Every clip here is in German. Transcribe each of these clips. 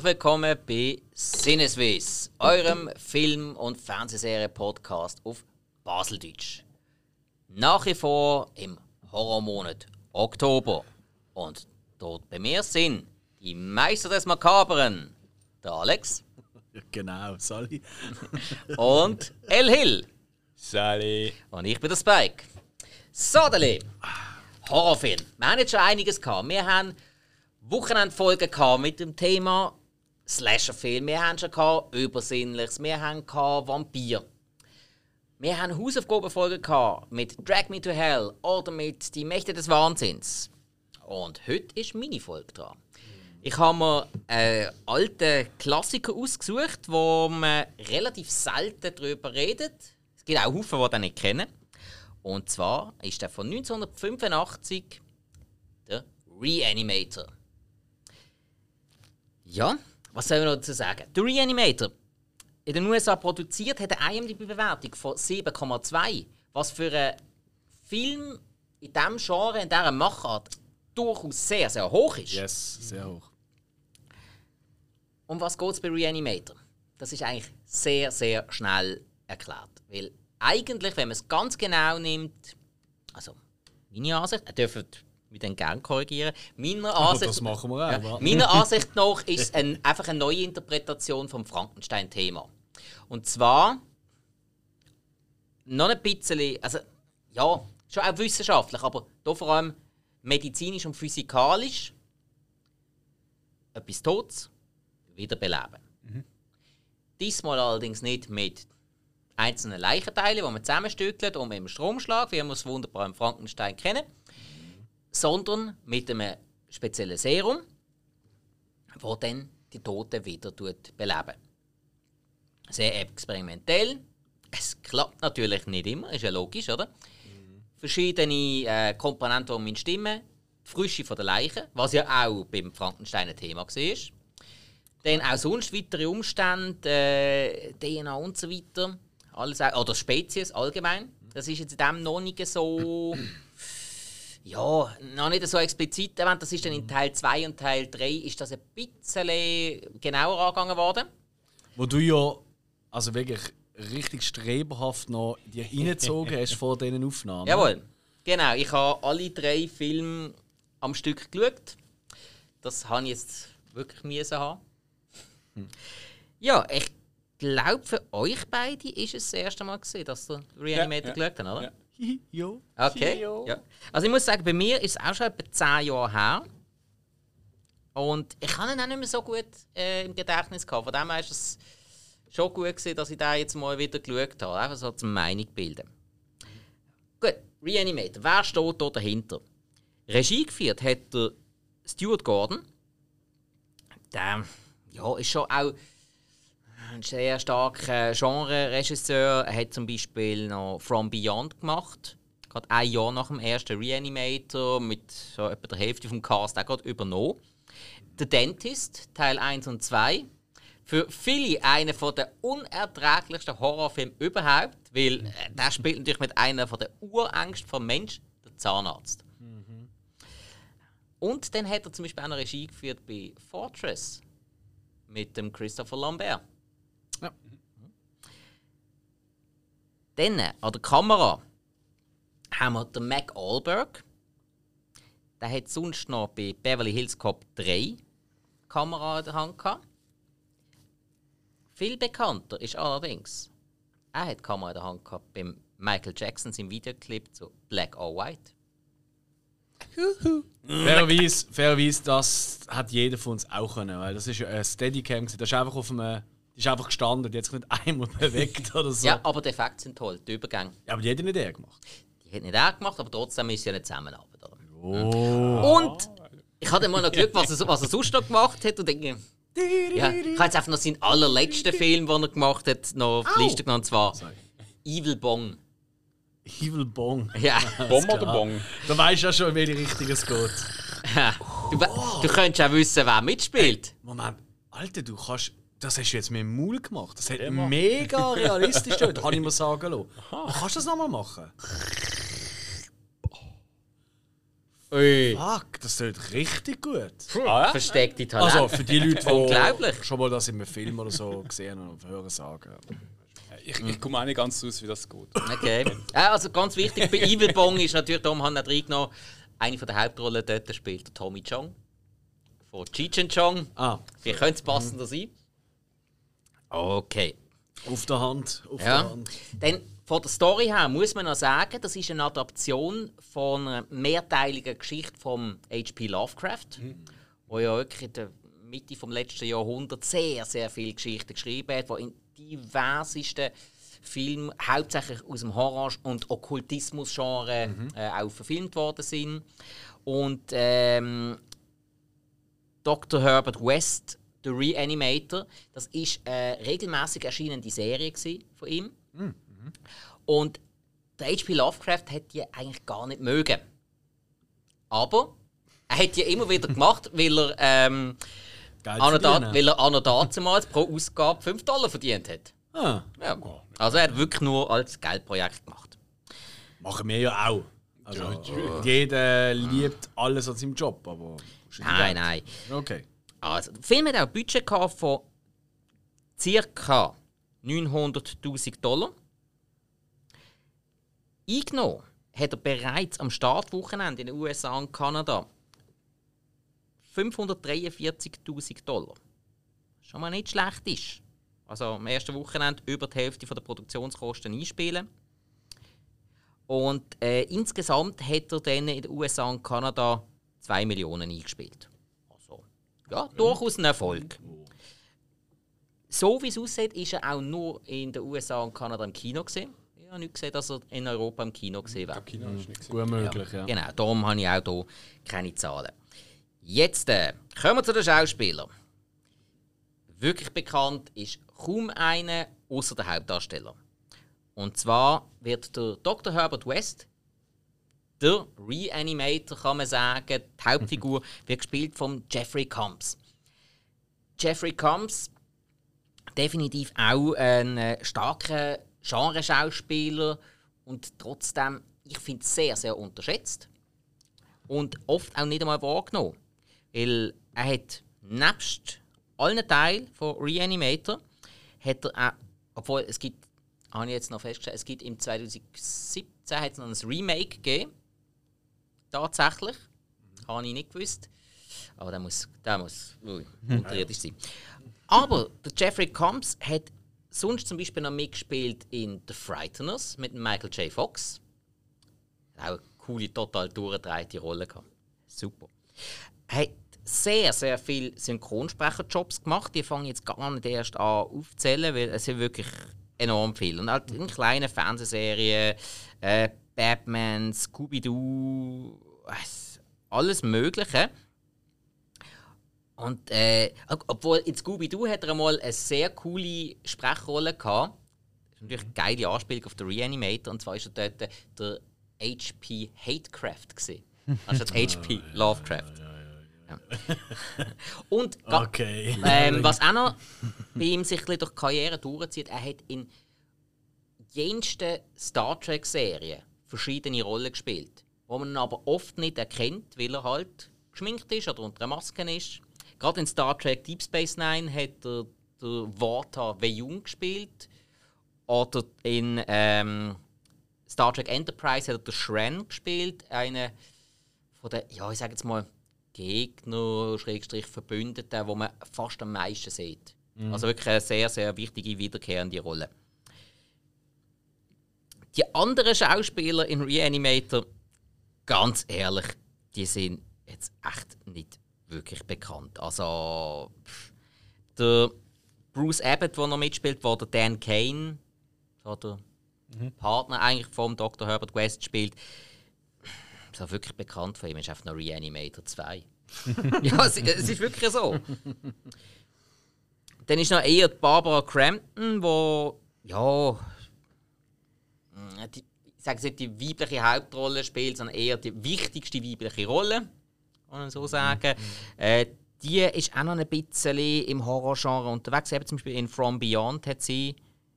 Herzlich willkommen bei Sinneswiss, eurem Film- und Fernsehserie-Podcast auf Baseldeutsch. Nach wie vor im Horrormonat Oktober. Und dort bei mir sind die Meister des Makaberen, der Alex Genau, Sally. und El Hill. Sally. Und ich bin der Spike. So, Deli. Horrorfilm. Wir haben jetzt schon einiges gehabt. Wir haben Wochenendfolgen gehabt mit dem Thema Slasherfilm. Wir haben schon gehabt Übersinnliches. Wir haben gehabt Vampir. Wir haben Hausaufgabenfolgen gehabt mit Drag Me to Hell oder mit Die Mächte des Wahnsinns. Und heute ist meine Folge dran. Ich habe mir einen alten Klassiker ausgesucht, wo man relativ selten darüber redet. Es gibt auch Haufen, die den nicht kennen. Und zwar ist der von 1985 der Reanimator. Ja, was soll man noch dazu sagen? Der Reanimator, in den USA produziert, hat eine IMDb-Bewertung von 7,2, was für einen Film in diesem Genre, in dieser Machart, durchaus sehr, sehr hoch ist. Yes, sehr hoch. Um was geht es bei Reanimator? Das ist eigentlich sehr, sehr schnell erklärt. Weil eigentlich, wenn man es ganz genau nimmt, also meine Ansicht, dürft mich dann gerne korrigieren, meiner Ansicht, wir auch, ja, meiner Ansicht nach ist es ein, einfach eine neue Interpretation vom Frankenstein-Thema. Und zwar noch ein bisschen, also ja, schon auch wissenschaftlich, aber hier vor allem medizinisch und physikalisch etwas Totes wiederbeleben. Diesmal allerdings nicht mit einzelnen Leichenteilen, die man zusammenstückelt und mit dem Stromschlag, wie wir es wunderbar im Frankenstein kennen, sondern mit einem speziellen Serum, wo dann die Toten wieder beleben. Sehr experimentell. Es klappt natürlich nicht immer, ist ja logisch, oder? Verschiedene äh, Komponenten, die stimmen. Die Frische von der Leiche, was ja auch beim Frankenstein ein Thema war. Dann auch sonst weitere Umstände, äh, DNA und so weiter. Alles oder Spezies allgemein. Das ist jetzt in dem noch nicht so. Ja, noch nicht so explizit erwähnt. Das ist dann in Teil 2 und Teil 3 ist das ein bisschen genauer angegangen worden. Wo du ja also wirklich richtig streberhaft noch dir reingezogen hast vor diesen Aufnahmen. Jawohl. Genau, ich habe alle drei Filme am Stück geschaut. Das habe ich jetzt wirklich müssen haben. Ja, ich glaube, für euch beide ist es das erste Mal gesehen, dass ihr Reanimator Ja, geschaut habt, oder? ja. Jo. Okay. Ja. Also ich muss sagen, bei mir ist es auch schon etwa 10 Jahre her. Und ich habe ihn auch nicht mehr so gut äh, im Gedächtnis gehabt. Von dem her ist es schon gut gewesen, dass ich da jetzt mal wieder geschaut habe. Einfach so zum Meinung bilden. Gut, Reanimator. Wer steht da dahinter? Regie geführt hat der Stuart Gordon. Der ja, ist schon auch ein sehr starker Genre-Regisseur. Er hat zum Beispiel noch From Beyond gemacht. Gerade ein Jahr nach dem ersten Reanimator mit so etwa der Hälfte vom Cast auch gerade übernommen. The Dentist, Teil 1 und 2. Für viele einer der unerträglichsten Horrorfilme überhaupt, weil äh, der spielt natürlich mit einer der Urängsten vom Mensch, der Zahnarzt. Und dann hat er zum Beispiel auch noch Regie geführt bei Fortress mit dem Christopher Lambert. Ja. Dann äh, an der Kamera haben wir den Mac Allberg. Der hat sonst noch bei Beverly Hills Cop 3 die Kamera in der Hand gehabt. Viel bekannter ist allerdings, er hat die Kamera in der Hand gehabt beim Michael Jackson im Videoclip zu Black or White. Fairerweise, fairerweise, das hat jeder von uns auch können, weil das ist ja ein Steadicam. Das ist einfach auf einem, ist einfach gestanden, die hat sich nicht einmal bewegt oder so. Ja, aber die Effekte sind toll, die Übergänge. Ja, aber die hat ja nicht er gemacht. Die hat nicht er gemacht, aber trotzdem ist sie ja nicht zusammenarbeiten. oder? Oh. Und ich hatte mal noch Glück, was er, was er sonst noch gemacht hat und denke, ja, ich habe jetzt einfach noch seinen allerletzten Film, den er gemacht hat, noch auf die Liste genommen, und zwar Evil Bong. Evil Bong. Ja, Bom oder Bong? Da weißt du ja schon, in welche Richtung es geht. du, we- du könntest auch wissen, wer mitspielt. Moment, Alter, du kannst. Das hast du jetzt mit dem Maul gemacht. Das hat mega realistisch dort, kann ich mir sagen lassen. Du kannst das nochmal machen. Ui. Fuck, das klingt richtig gut. Ah, ja? Versteckte Talente. Also für die Leute, die Unglaublich. schon mal das in einem Film oder so gesehen haben oder hören sagen. Ich, ich komme auch nicht ganz raus, wie das geht. Okay. Äh, also ganz wichtig bei Evil Bong ist natürlich, darum haben wir nicht reingenommen, eine von der Hauptrollen dort spielt der Tommy Chong. Von Cheech and Chong. Ah, Wie könnte es passender sein? Okay. auf der Hand. Auf Ja. der Hand. Dann von der Story her muss man noch sagen, das ist eine Adaption von einer mehrteiligen Geschichte von H.P. Lovecraft, wo ja wirklich in der Mitte vom letzten Jahrhundert sehr, sehr viele Geschichten geschrieben hat, die in diversesten Filmen, hauptsächlich aus dem Horror- und Okkultismus-Genre, äh, auch verfilmt worden sind. Und ähm, Dr. Herbert West, The Reanimator, das ist eine regelmäßig erscheinende Serie von ihm. Und der H.P. Lovecraft hat die eigentlich gar nicht mögen. Aber er hat die immer wieder gemacht, weil er, ähm, verdienen. weil er an der damals pro Ausgabe 5 Dollar verdient hat. Ah, Ja. Also er hat wirklich nur als Geldprojekt gemacht. machen wir ja auch. Also, jeder liebt alles an seinem Job, aber. Nein, nein. Okay. Also, der Film hat auch ein Budget von ca. 900.000 Dollar. Eingenommen hat er bereits am Startwochenende in den USA und Kanada 543.000 Dollar. Schon mal nicht schlecht ist. Also am ersten Wochenende über die Hälfte der Produktionskosten einspielen. Und äh, insgesamt hat er dann in den USA und Kanada 2 Millionen eingespielt. Ja, durchaus ein Erfolg. So wie es aussieht, ist er auch nur in den USA und Kanada im Kino gesehen. Ich habe nicht gesehen, dass er in Europa im Kino gesehen wäre. Kino ist nicht gesehen. Gut möglich, ja. Genau, darum habe ich auch hier keine Zahlen. Jetzt äh, kommen wir zu den Schauspielern. Wirklich bekannt ist kaum einer außer der Hauptdarsteller. Und zwar wird der Dr. Herbert West, der Reanimator, kann man sagen, die Hauptfigur, wird gespielt von Jeffrey Combs. Jeffrey Combs, definitiv auch ein äh, starker Genreschauspieler und trotzdem, ich finde es sehr, sehr unterschätzt und oft auch nicht einmal wahrgenommen. Weil er hat nebst allen Teilen von Reanimator hat er auch, obwohl es gibt, habe ich jetzt noch festgestellt, es gibt im 2017 hat es noch ein Remake gegeben. Tatsächlich. Habe ich nicht gewusst. Aber der muss, der muss ui, unterirdisch sein. Aber der Jeffrey Combs hat sonst zum Beispiel noch mitgespielt in The Frighteners mit Michael J. Fox. Auch eine coole, total durchgedrehte Rolle gehabt. Super. Er hat sehr, sehr viele Synchronsprecherjobs gemacht. Die fangen jetzt gar nicht erst an aufzuzählen, weil es sind wirklich enorm viel. Und halt in kleinen Fernsehserien, äh, Batman, Scooby-Doo, alles Mögliche. Und äh, ob- obwohl in Scooby-Doo hat er einmal eine sehr coole Sprechrolle gehabt. Das ist natürlich eine geile Anspielung auf den Reanimator. Und zwar war er dort der H.P. Hatecraft. gewesen. Anstatt H.P. Lovecraft. Und Okay. ähm, was auch noch bei ihm sich durch die Karriere durchzieht, er hat in jensten Star Trek-Serien verschiedene Rollen gespielt, wo man aber oft nicht erkennt, weil er halt geschminkt ist oder unter einer Maske ist. Gerade in Star Trek Deep Space Nine hat er der Walter Veyung gespielt. Oder in ähm, Star Trek Enterprise hat er den Shran gespielt, eine von den, ja, ich sage jetzt mal, Gegner, Schrägstrich Verbündeten, wo man fast am meisten sieht. Also wirklich eine sehr, sehr wichtige, wiederkehrende Rolle. Die anderen Schauspieler in Reanimator, ganz ehrlich, die sind jetzt echt nicht wirklich bekannt. Also, pff, der Bruce Abbott, der noch mitspielt, der Dan Kane, der Partner eigentlich vom Dr. Herbert West spielt, so wirklich bekannt von ihm ist einfach noch Reanimator 2. ja, es, es ist wirklich so. Dann ist noch eher Barbara Crampton, wo ja die, ich sage nicht die weibliche Hauptrolle spielt, sondern eher die wichtigste weibliche Rolle, kann man so sagen. Äh, die ist auch noch ein bisschen im Horrorgenre unterwegs. Eben zum Beispiel in From Beyond hat sie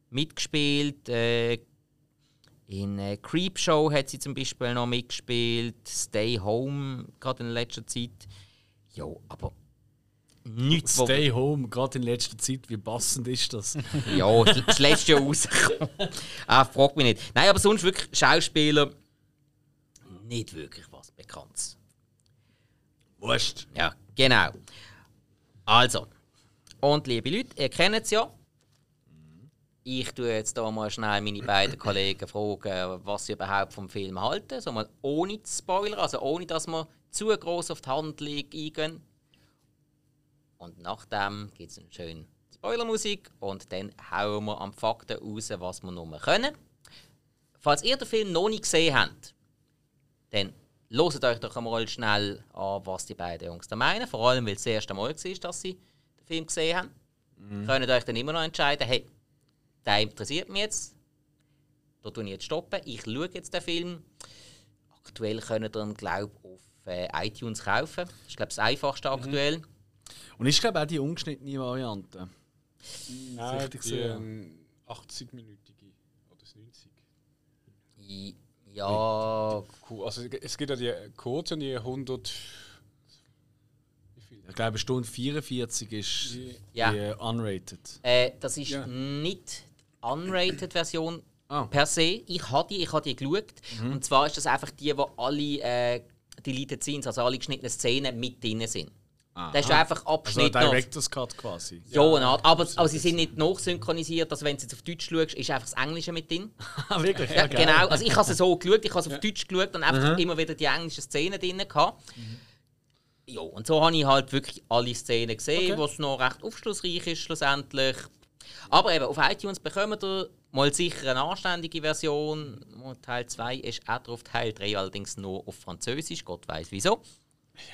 mitgespielt. Äh, In äh, Creepshow hat sie zum Beispiel noch mitgespielt. Stay Home, gerade in letzter Zeit. Ja, aber nichts, wo- Stay home, gerade in letzter Zeit, wie passend ist das? Ja, das letzte Jahr rausgekommen. ah, frag mich nicht. Nein, aber sonst wirklich Schauspieler nicht wirklich was Bekanntes. Wurscht. Ja, genau. Also, und liebe Leute, ihr kennt es ja. Ich tue jetzt hier mal schnell meine beiden Kollegen fragen, was sie überhaupt vom Film halten. So mal ohne zu spoilern, also ohne dass wir zu groß auf die Handlung eingehen. Und nachdem gibt es eine schöne Spoilermusik und dann hauen wir am Fakten raus, was wir nur können. Falls ihr den Film noch nicht gesehen habt, dann hört euch doch einmal schnell an, was die beiden Jungs da meinen. Vor allem, weil es das erste Mal war, dass sie den Film gesehen haben. Mhm. Könnt euch dann immer noch entscheiden, hey, der interessiert mich jetzt. Da tue ich jetzt stoppen. Ich schaue jetzt den Film. Aktuell könnt ihr ihn, glaube ich, auf äh, iTunes kaufen. Das ist, glaube ich, das einfachste Mhm. Und ich glaube auch die ungeschnittene Variante. Nein, richtig die ähm, 80-minütige oder das 90. I- Ja, Cool. Also es gibt ja die kurze und die 100. Wie viel? Ich glaube, Stunde 44 ist Die- Ja. die unrated. Äh, das ist Ja. nicht die unrated-Version Ah. per se. Ich habe die, ich habe die geschaut. Und zwar ist das einfach die, wo alle äh, deleted Scenes, also alle geschnittenen Szenen mit drin sind. Da ist einfach Also ein Abschnitt. Director's Cut quasi. Ja, eine Art. Aber, aber sie sind nicht nachsynchronisiert. Also wenn du jetzt auf Deutsch schaust, ist einfach das Englische mit drin. Ah, wirklich? Ja, geil. genau. Also ich habe es so geschaut, ich habe es auf Deutsch geschaut und einfach immer wieder die englischen Szenen drin gehabt. Ja, und so habe ich halt wirklich alle Szenen gesehen, Okay. was noch recht aufschlussreich ist schlussendlich. Aber eben, auf iTunes bekommt ihr mal sicher eine anständige Version. Teil 2 ist auch drauf, Teil 3 allerdings nur auf Französisch, Gott weiß wieso.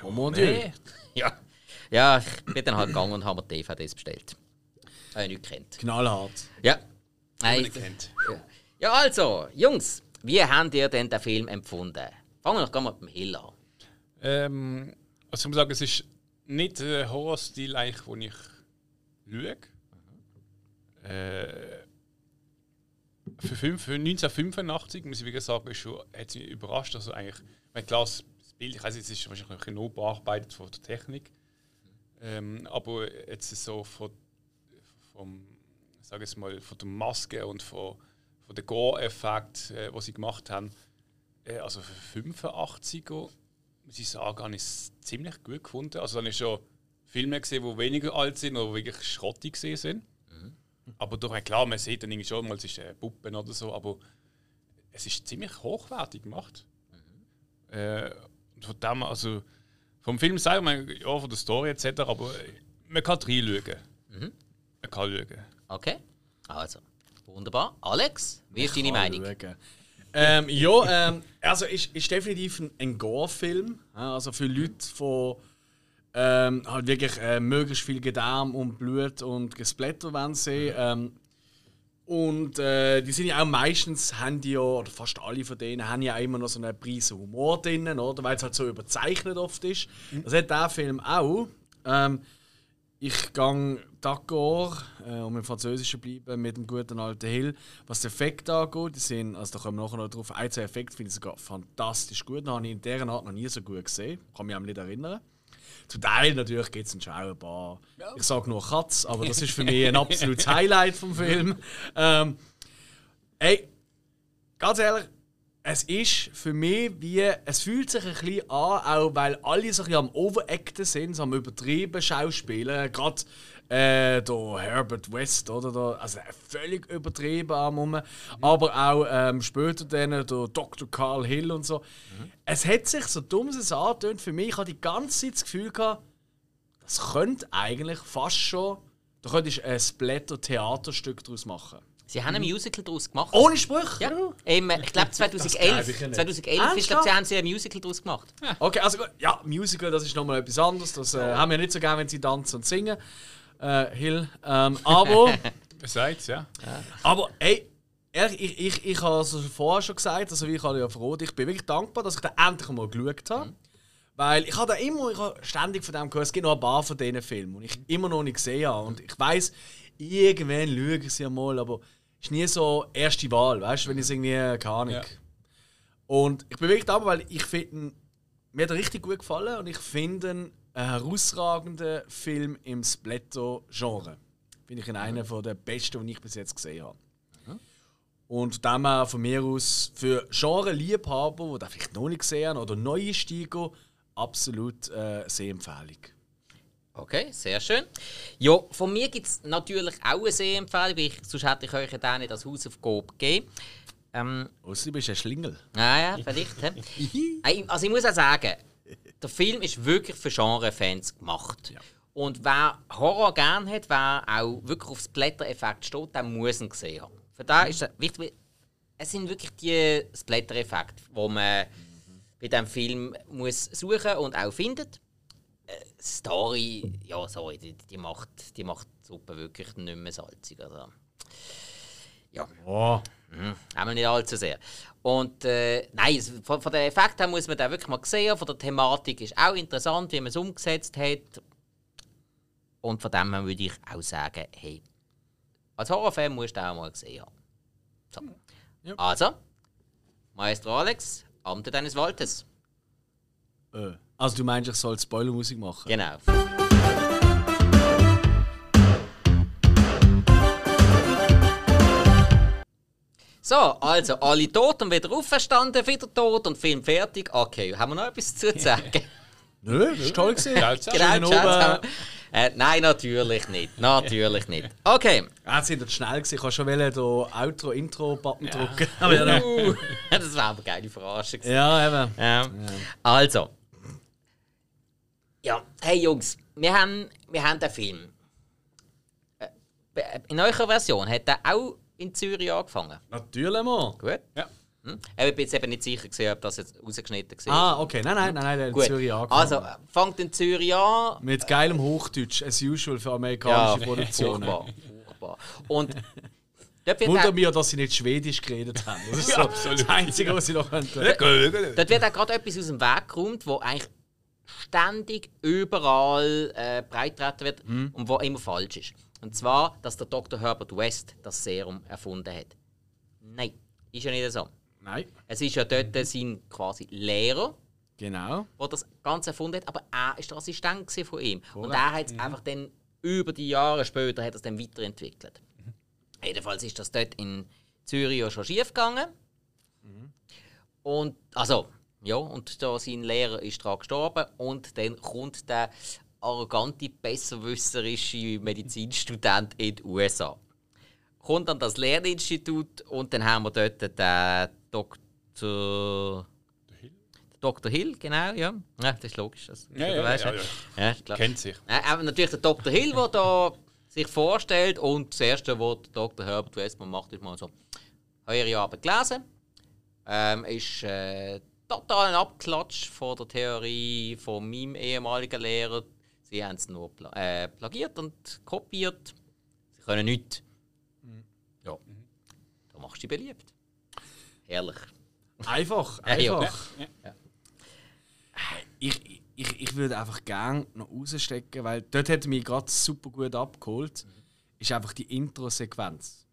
Oh mon Dieu. Ja. Ja, ich bin dann halt gegangen und habe mir DVDs bestellt. Habe ich nicht kennt. Knallhart. Ja. Nein, Man kennt. ja, also, Jungs, wie habt ihr denn den Film empfunden? Fangen wir doch mal mit dem Hill an. Ähm, also ich muss sagen, es ist nicht der Horrorstil, eigentlich, den ich schaue. Äh, für, fünf, für 1985, muss ich wirklich sagen, schon, hat es mich überrascht. Also eigentlich, mein klar, das Bild, ich weiß, es ist wahrscheinlich ein bisschen bearbeitet von der Technik. Ähm, aber jetzt so von, vom, sag ich mal, von der Maske und von, von der Gore-Effekt, äh, was sie gemacht haben, äh, also für 85er muss ich sagen, habe ich es ziemlich gut gefunden. Also dann habe ich schon Filme gesehen, die weniger alt sind oder wirklich schrottig gesehen sind. Aber doch, klar, man sieht dann irgendwie schon mal, es ist äh, Puppen oder so, aber es ist ziemlich hochwertig gemacht. Äh, und von dem, also vom Film selber, man, ja, von der Story etc., aber man kann reinschauen. Man kann schauen. Okay, also, wunderbar. Alex, wie ist deine Meinung? Schauen. Ähm, ja, ähm, also ist, ist definitiv ein, ein Gore-Film. Also für Leute, die ähm, halt wirklich äh, möglichst viel Gedärm und Blut und Gesplatter wollen sehen. Ähm, und äh, die sind ja auch meistens, haben die ja, oder fast alle von denen, haben ja auch immer noch so einen Prise Humor drin, oder? Weil es halt so überzeichnet oft ist. Das hat der Film auch. Ähm, ich gehe d'accord, äh, um im Französischen zu bleiben, mit dem guten alten Hill. Was den Effekt angeht, die sind, also da kommen wir nachher noch drauf, ein, zwei Effekte finde ich sogar fantastisch gut. Den habe ich in dieser Art noch nie so gut gesehen. Kann mich auch nicht erinnern. Zum Teil natürlich gibt es schon auch ein paar. Ich sage nur Katz, aber das ist für mich ein absolutes Highlight vom Film. Ähm, ey, ganz ehrlich, es ist für mich wie, es fühlt sich ein bisschen an, auch weil alle so ein bisschen am Overacten sind, so am übertrieben Schauspielen. Gerade äh, der Herbert West, oder? Da, also völlig übertrieben am Rum. Aber auch ähm, später dann der Dr. Carl Hill und so. Es hat sich so dumm es angetönt für mich. Ich hatte die ganze Zeit das Gefühl gehabt, das könnte eigentlich fast schon, da könntest du ein Splatter-Theaterstück daraus machen. Sie haben ein Musical daraus gemacht. Ohne Sprüche? Ja, im, ich glaube glaub 2011. ich ja nicht. 2011 Ernsthaft? ist, glaub, sie haben sie ein Musical daraus gemacht. Okay, also gut. Ja, Musical, das ist nochmal etwas anderes. Das äh, haben wir nicht so gerne, wenn sie tanzen und singen. Äh, Hill. Ähm, aber, Seid ja. aber, ey, ehrlich, ich, ich, ich habe es vorher schon gesagt, also wie ich habe ja froh, ich bin wirklich dankbar, dass ich da endlich mal geschaut habe. Weil ich habe da immer, ich habe ständig von dem gehört, es gibt noch ein paar von diesen Filmen, die ich immer noch nicht gesehen habe. Und ich weiß, irgendwann schaue ich sie mal, aber ist nie so erste Wahl, weißt du, wenn ich es irgendwie, keine Ahnung. Ja. Und ich bin wirklich dankbar, weil ich finde, mir hat er richtig gut gefallen und ich finde ihn einen herausragenden Film im Splatter-Genre. Finde ich ihn einer von der besten, die ich bis jetzt gesehen habe. Und dann auch von mir aus für Genre-Liebhaber, die das vielleicht noch nicht gesehen haben oder neue Steiger, absolut äh, Sehempfehlung. Okay, sehr schön. Ja, von mir gibt es natürlich auch eine Sehempfehlung, weil ich, sonst hätte ich euch ja nicht das Hausaufgabe gegeben. Ähm, Ausser du bist ein Schlingel. naja, vielleicht. hä? Ey, also ich muss auch sagen, der Film ist wirklich für Genre-Fans gemacht. Und wer Horror gerne hat, wer auch wirklich auf Splatter-Effekt steht, der muss ihn gesehen haben. Für da ist es wichtig, es sind wirklich die Splatter-Effekte, die man bei diesem Film muss suchen und auch findet. Äh, Story, ja, sorry, die, die, macht, die macht die Suppe wirklich nicht mehr salzig. Also, ja. Oh. Mhm. Einmal nicht allzu sehr. Und äh, nein, von, von den Effekten her muss man den wirklich mal sehen. Von der Thematik ist auch interessant, wie man es umgesetzt hat. Und von dem her würde ich auch sagen, hey, als Horrorfan musst du auch mal gesehen haben. So. Ja. Also, Maestro Alex, Amte deines Waltes. Äh. Also du meinst, ich soll Spoilermusik machen? Genau. So, also alle tot und wieder auferstanden, wieder tot und Film fertig. Okay, haben wir noch etwas zu sagen? Nö, das ist toll. Genau, oben. Äh, nein, natürlich nicht. Natürlich nicht. Okay. Jetzt sind schnell gewesen. Ich kann schon wollen, den Outro, Intro-Button drücken. Aber ja, nein. Uh, das war aber eine geile Verarsche. gewesen. ja, eben. Ja. Also. Ja, hey Jungs, wir haben, wir haben den Film. Äh, In eurer Version hat er auch in Zürich angefangen. Natürlich mal. Gut. Ja. Hm? Ich bin jetzt eben nicht sicher, gewesen, ob das jetzt rausgeschnitten war. Ah, okay. Nein, nein, nein, nein, der hat in. Zürich angefangen. Also, fangt in Zürich an. Mit geilem Hochdeutsch, as usual für Ja, amerikanische Produktionen. furchtbar. furchtbar. Und dort wird, Wunder auch, mich, dass sie nicht Schwedisch geredet haben. Das ist Ja, so absolut. das Einzige, was sie noch könnten. dort wird auch gerade etwas aus dem Weg geräumt, wo eigentlich ständig überall äh, breittreten wird Mhm. und wo immer falsch ist. Und zwar, dass der Dr. Herbert West das Serum erfunden hat. Nein, ist ja nicht so. Nein, Es ist ja dort sein quasi Lehrer, genau. der das Ganze erfunden hat, aber er ist der Assistent von ihm. Und Korrekt. er hat es einfach dann über die Jahre später hat es dann weiterentwickelt. Jedenfalls ist das dort in Zürich ja schon schief gegangen. Und also, ja, und da sein Lehrer ist daran gestorben und dann kommt der arrogante, besserwisserische Medizinstudent in die USA. Kommt an das Lerninstitut und dann haben wir dort den Dr. Dr. Hill, genau, ja. ja das ist logisch. Das, Ja, ja, weißt, ja, ja. ja. Kennt sich. Aber natürlich der Dr. Hill, der da sich vorstellt und das Erste, was der Dr. Herbert Westman macht, ist mal so, eure Arbeit gelesen. Ähm, ist äh, total ein Abklatsch von der Theorie von meinem ehemaligen Lehrer. Sie haben es nur pla äh, plagiert und kopiert. Sie können nichts. Ja, da machst du dich beliebt. Herrlich. Einfach, ja. einfach. Ja, Ich, ich, ich würde einfach gerne noch rausstecken, weil dort hat mich gerade super gut abgeholt. Ist einfach die Intro-Sequenz.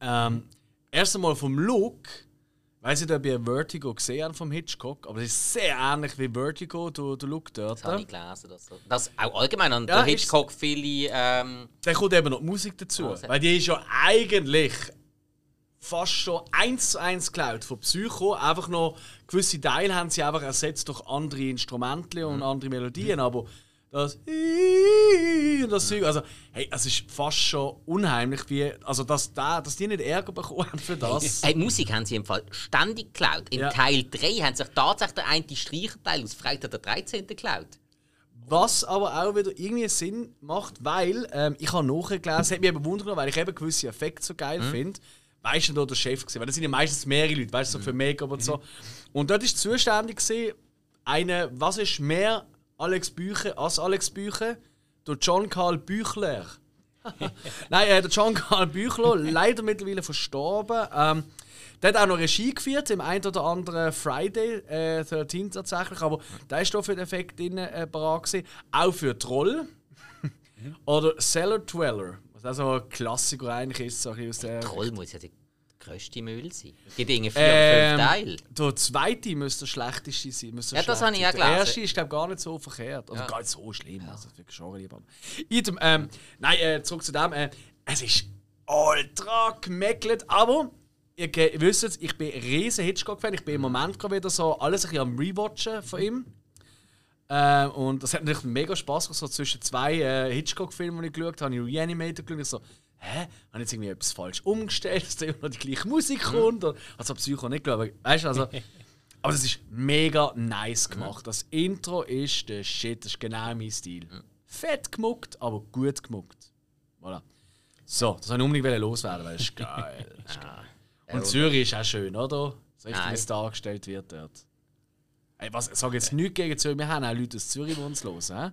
Ähm, erst einmal vom Look, weiß nicht, ob ihr Vertigo gesehen habt vom Hitchcock, aber es ist sehr ähnlich wie Vertigo, der, der Look dort. Das habe ich gelesen. Dass, das auch allgemein an Ja, ist- Hitchcock viele. Ähm, Dann kommt eben noch die Musik dazu. Also. Weil die ist ja eigentlich fast schon eins zu eins geklaut von Psycho. Einfach noch gewisse Teile haben sie einfach ersetzt durch andere Instrumente und andere Melodien. Aber das und das Zeug, also hey, es ist fast schon unheimlich, wie also dass, da, dass die nicht Ärger bekommen haben für das. Hey, Musik haben sie im Fall ständig geklaut. In Ja. Teil 3 haben sich tatsächlich der eine Streicherteil aus Freitag der 13. geklaut. Was aber auch wieder irgendwie Sinn macht, weil ähm, ich habe nachgelesen, es hat mich eben wundern, weil ich eben gewisse Effekte so geil finde. Weißt du, da der Chef gesehen, weil das sind ja meistens mehrere Leute, weißt du, so für Make-up und so. Und dort ist zuständig gewesen, eine, was ist mehr Alex Bücher als Alex Bücher? Der John Karl Büchler. Nein, äh, der John Karl Büchler, leider mittlerweile verstorben. Ähm, der hat auch noch Regie geführt, im ein oder anderen Friday äh, 13 tatsächlich, aber der ist da für den Effekt drin, äh, parat gewesen. Auch für Troll. oder Cellar Dweller. Was auch so ein Klassiker eigentlich ist, so ein aus der. Troll muss ja der grösste Müll sein. Gibt irgendwie vier Ähm, oder fünf Teile. Der zweite müsste der schlechteste sein. Müsste Ja, das habe ich auch Der gelesen. erste ist, glaube gar nicht so verkehrt. Also Ja. gar nicht so schlimm. Also, das wirklich schon lieber. Item, ähm, nein, äh, zurück zu dem. Äh, es ist ultra gemeckelt, aber ihr, wisst es, ich bin ein riesen Hitchcock-Fan. Ich bin im Moment gerade wieder so alles ein bisschen am Rewatchen von ihm. Äh, und das hat natürlich mega Spaß gemacht. So zwischen zwei äh, Hitchcock-Filmen, die ich geschaut habe, habe ich Reanimator geschaut. Ich so, hä? Habe ich jetzt irgendwie etwas falsch umgestellt, dass da immer noch die gleiche Musik kommt? Oder, also Psycho nicht, glaube ich. Weißt du, also. Aber das ist mega nice gemacht. Das Intro ist der Shit, das ist genau mein Stil. Fett gemuckt, aber gut gemuckt. Voilà. So, das wollte ich unbedingt loswerden, weil es ist geil. Ist geil. Und Zürich ist auch schön, oder? So richtig, wie es dargestellt wird dort. Ey, was, ich sage jetzt nichts gegen Zürich, wir haben auch Leute aus Zürich, die uns hören.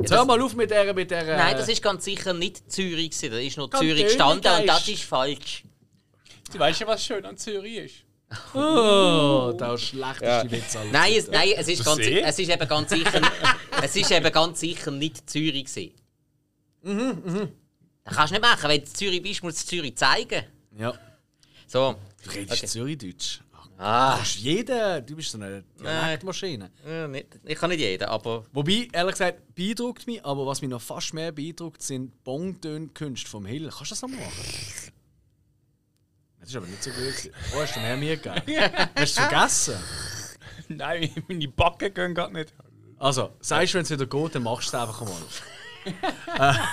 Jetzt hör mal auf mit der. Mit der Nein, das ist ganz sicher nicht Zürich. gewesen. Das ist nur Kantone Zürich gestanden und das ist falsch. Du weißt ja, was schön an Zürich ist. Oh, der schlechteste Witz aller Nein, es, Zeiten. nein es, ist ganz, es ist eben ganz sicher, es ist eben ganz sicher nicht Zürich. Gewesen. Mhm, Das kannst du nicht machen. Wenn du in Zürich bist, musst du Zürich zeigen. Ja. So. Du redest Okay. Zürichdeutsch. Ah, Du, hast jeden, du bist so eine Dialektmaschine. ja, nicht, ich kann nicht jeden, aber Wobei, ehrlich gesagt, beeindruckt mich, aber was mich noch fast mehr beeindruckt, sind Bongtön-Künste vom Hill. Kannst du das noch machen? Das ist aber nicht so gut. gewesen. Oh, hast du mehr mir gegeben? Hast du es vergessen? Nein, meine Backen gehen gerade nicht. Also, sagst du, wenn es wieder geht, dann machst du es einfach mal.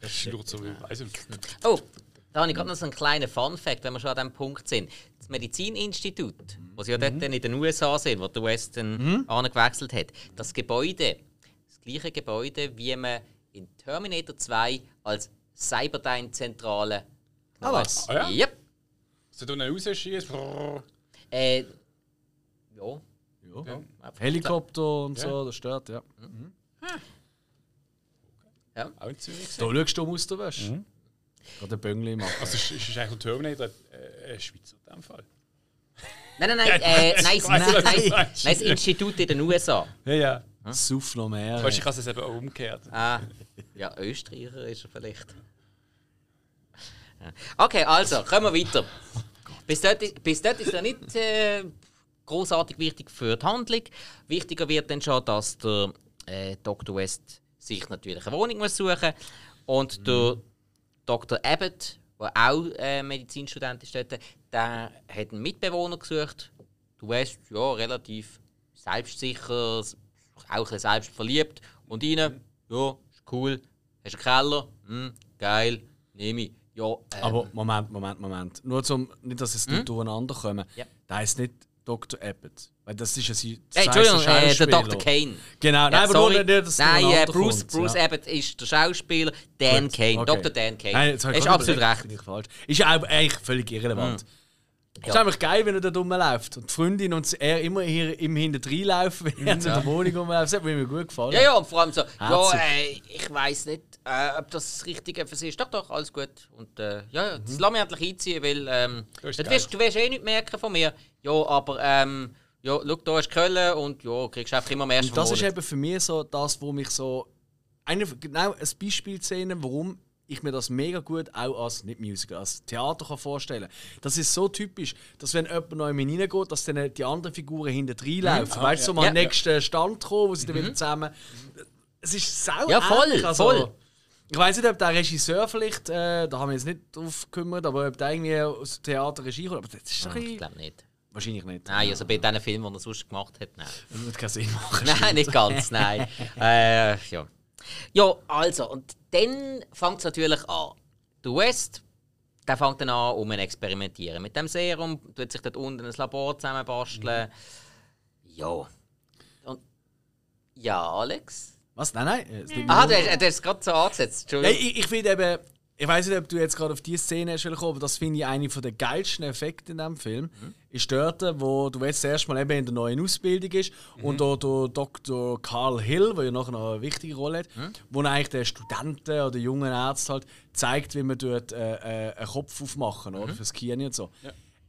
Das schlurrt so wie weiß ich nicht. Oh, da habe ich gerade noch so einen kleinen Fun-Fact, wenn wir schon an diesem Punkt sind. Das Medizininstitut, wo sie ja dort dann in den USA sind, wo der Western angewechselt hat, das Gebäude, das gleiche Gebäude, wie man in Terminator 2 als Cyberdyne-Zentrale Ah, was? Ah, ja? Yep. So du rausschießt. Äh, ja. Ja. Helikopter und so, das stört, ja. Auch in Zürich. Da schaust du um aus der Wäsche. Gerade ein Böngli machen. Also ist, ist eigentlich ein Terminator äh, ein Schweizer in dem Fall? Nein, nein, nein, äh, nein, nein, nein, nein, meinst. das Institut in den USA. Ja, ja. Suff noch mehr. Weißt du, ich habe es eben auch umgekehrt. Ah, ja, Österreicher ist er vielleicht. Okay, also, kommen wir weiter. Bis dort, bis dort ist er nicht äh, großartig wichtig für die Handlung. Wichtiger wird dann schon, dass der äh, Dr. West sich natürlich eine Wohnung muss suchen und der Dr. Abbott, der auch äh, Medizinstudent ist, dort, der hat einen Mitbewohner gesucht. Du West, ja, relativ selbstsicher, auch ein selbstverliebt. Und ihnen, ja, ist cool. Hast du einen Keller? Hm, geil, nehme ich. Ja, ähm, Aber Moment, Moment, Moment. Nur zum, nicht, dass es nicht durcheinander kommen. Ja. Der heißt nicht Dr. Abbott. Weil das ist ja sein Hey, Entschuldigung, äh, der. Dr. Kane. Genau, Ja, nein, aber sorry. nur nicht, dass Nein, äh, Bruce, kommt, Bruce ja. Abbott ist der Schauspieler, Dan Gut, Kane, okay. Dr. Dan Kane. Nein, jetzt ist gerade absolut recht. bin ich falsch. Ist ja auch eigentlich völlig irrelevant. Es ist Ja. einfach geil, wenn er da rumläuft und die Freundin und er immer hier im Hinterdrein laufen, wenn er in der Wohnung rumläuft. Das hat mir gut gefallen. Ja, ja, und vor allem so, ja, äh, ich weiß nicht, äh, ob das das Richtige für sie ist. Doch, doch, alles gut. Und äh, ja, ja, das lass mich endlich einziehen, weil ähm, Du hast wirst, du wirst eh nichts merken von mir. Ja, aber ähm, ja, schau, da ist Köln und ja, kriegst einfach immer mehr Und das ist eben für mich so das, wo mich so. Eine, genau ein Beispiel sehen, warum ich mir das mega gut auch als, nicht Musical, als Theater kann vorstellen Das ist so typisch, dass wenn jemand neu reingeht, dass dann die anderen Figuren hinten reinlaufen. weißt du, so mal Ja. am nächsten Stand kommen, wo sie dann wieder zusammen. Es ist sau Ja, voll, ähnlich, also, voll. Ich weiß nicht, ob der Regisseur vielleicht, äh, da haben wir jetzt nicht drauf gekümmert, aber ob der irgendwie aus Theater Regie kommt. Aber das ist doch Hm, Ich glaube nicht. Wahrscheinlich nicht. Nein, also bei diesen Filmen, die er sonst gemacht hat, nein. Das wird keinen Sinn machen. Nein, nicht ganz, nein. äh, ja. ja, also, und dann fängt es natürlich an. Der West, der fängt dann an, um ein Experimentieren. Mit dem Serum tut sich dort unten ein Labor zusammenbasteln. Ja. Und. Ja, Alex? Was? Nein, nein. Aha, nur- du hast, du hast es gerade so angesetzt. Nein, Entschuldigung. ich, ich finde eben, ich weiß nicht, ob du jetzt gerade auf diese Szene hast gekommen, aber das finde ich eine der geilsten Effekte in diesem Film. Mhm. Ist dort, wo du jetzt erstmal eben in der neuen Ausbildung ist Mhm. und da der Dr. Carl Hill, der ja nachher noch eine wichtige Rolle hat, Mhm. wo eigentlich den Studenten oder jungen Ärzten halt zeigt, wie man dort äh, äh, einen Kopf aufmachen Mhm. oder fürs Knie und so.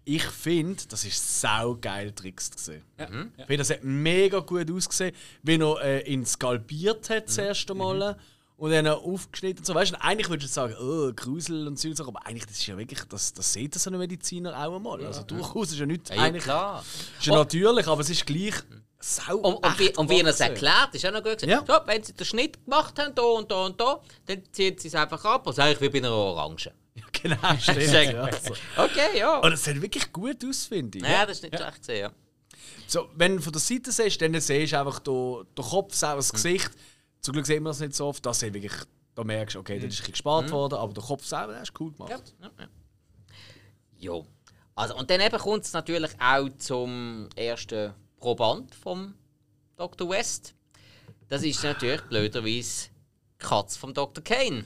Ich finde, das ist sau geil Tricks gesehen. Ich finde, das hat mega gut ausgesehen, wie er äh, ihn skalpiert hat das erste Mal. Und dann aufgeschnitten und so. Weißt du, eigentlich würdest du sagen, oh, Grusel und so, und so, aber eigentlich das ist ja wirklich, das, das sieht so ein Mediziner auch einmal. Also durchaus ist ja nicht Ja, ja, eigentlich klar. ist ja natürlich, aber es ist gleich sau Und, und, wie, und wie er es erklärt, ist auch noch gut gesagt. Ja. So, wenn sie den Schnitt gemacht haben, da und da und da, dann ziehen sie es einfach ab und sagen, wie bei einer Orange. Ja, genau, stimmt. Ja. Okay, ja. Und es sieht wirklich gut aus, finde ich. Ja, das ist nicht schlecht gesehen, ja. So, wenn du von der Seite siehst, dann siehst du einfach den, den Kopf, das Gesicht. Zum Glück sehen wir das nicht so oft. Das sieht wirklich, da merkst du, okay, das ist ein bisschen gespart worden, aber der Kopf selber, der ist cool gemacht. Ja, ja, ja. Jo. Also, und dann kommt es natürlich auch zum ersten Proband vom Dr. West. Das ist natürlich blöderweise die Katze vom Dr. Kane.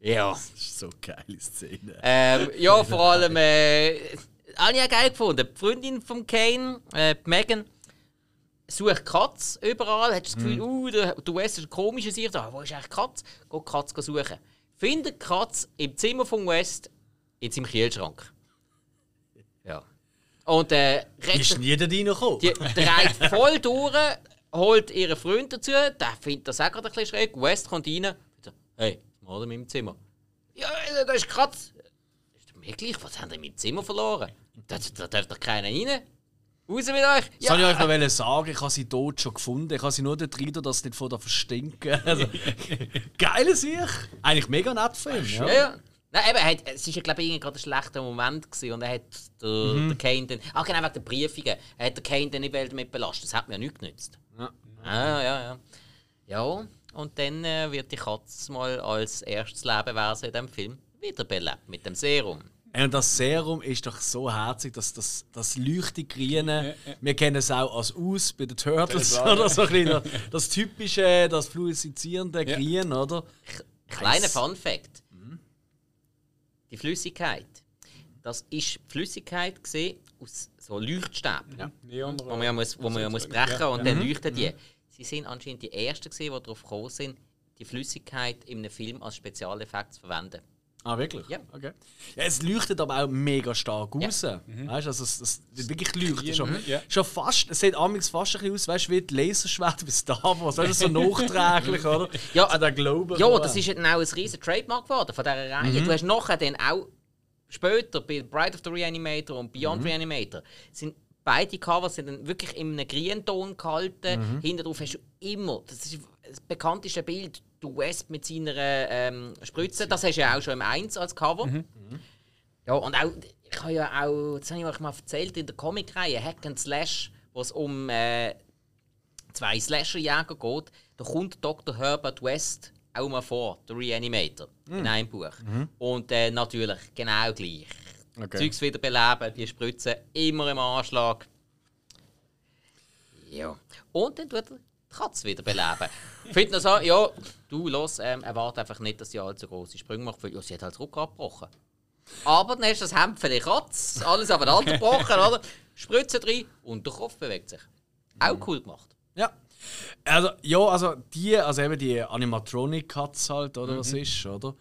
Ja. Das ist so eine geile Szene. Ähm, ja, vor allem, äh, habe ich auch geil gefunden. Die Freundin von Kane, äh, Megan, sucht Katz überall. Hat das Gefühl, uh, der, der West ist ein komischer. Ah, wo ist eigentlich die Katz? Die Katz suchen. Findet die Katz im Zimmer von West in seinem Kühlschrank. Ja. Und äh, ist denn jeder reingekommen? die dreht voll durch, holt ihren Freund dazu, der findet das auch gerade ein bisschen schräg. West kommt rein und sagt, hey, was macht ihr in meinem Zimmer? Ja, da ist Katz. Ist das wirklich? Was haben ihr in meinem Zimmer verloren? Da, da darf doch keiner rein. Raus mit euch! Das wollte ich euch noch wollen sagen, ich habe sie dort schon gefunden. Ich habe sie nur dort rein, dass sie nicht von da verstinken. Also, geile Sicht. Eigentlich mega nett von ihm. Ja, Ja. ja. Nein, eben, er hat, es war ja, glaube ich, gerade ein schlechter Moment gewesen, und er hat der, der Kane dann... Ah, genau, wegen der Briefungen. Er hat den Kane dann nicht damit belastet. Das hat mir ja nichts genützt. Ja. Ah, ja, ja. Ja, und dann äh, wird die Katze mal als erstes Lebewesen in diesem Film wiederbelebt mit dem Serum. Und das Serum ist doch so herzig, dass das, das leuchtet grüne. Wir kennen es auch als Aus bei den Turtles. Das oder so ein bisschen das typische, das fluoreszierende Grün, oder? Kleiner. Fun Fact. Die Flüssigkeit. Das ist Flüssigkeit gesehen aus so Leuchtstäben. Neon wo man ja muss, wo man ja muss brechen und dann leuchten die. Sie sind anscheinend die ersten gewesen, die darauf gekommen sind, die Flüssigkeit in einem Film als Spezialeffekt zu verwenden. Ah, wirklich? Ja. Okay. ja. Es leuchtet aber auch mega stark Ja. raus. Weißt du, also es, es wirklich leuchtet schon. ja. schon fast, es sieht amigs fast ein bisschen aus, weißt du, wie die Laserschwert bei Star Wars. Weißt du, so nachträglich, oder? Ja, so der Globe. Ja, das ist dann auch ein riesen Trademark geworden von dieser Reihe. Du hast nachher dann auch später bei Bride of the Reanimator und Beyond Reanimator sind beide Covers sind dann wirklich in einem Grünton gehalten. Hinten drauf hast du immer, das ist das bekannteste Bild, du West mit seiner ähm, Spritze. Das hast du ja auch schon im 1 als Cover. Ja, und auch, ich habe ja auch, das habe ich euch mal erzählt, in der Comicreihe Hack and Slash, wo es um äh, zwei Slasher-Jäger geht, da kommt Dr. Herbert West auch mal vor, der Reanimator, in einem Buch. Und äh, natürlich genau gleich. Okay. Zeugs wiederbeleben, die Spritzen immer im Anschlag. Ja. Und dann tut er die Katze wiederbeleben. Findet er so, ja, du, los, ähm, erwarte einfach nicht, dass sie allzu große Sprünge macht, weil ja, sie hat halt das Rückgrat gebrochen. Aber dann hast du das Hemd für die Katze, alles aufeinander gebrochen, oder? Spritze drin und der Kopf bewegt sich. Auch cool gemacht. Ja. Also, ja, also die, also eben die Animatronic-Cuts halt, oder was ist, oder?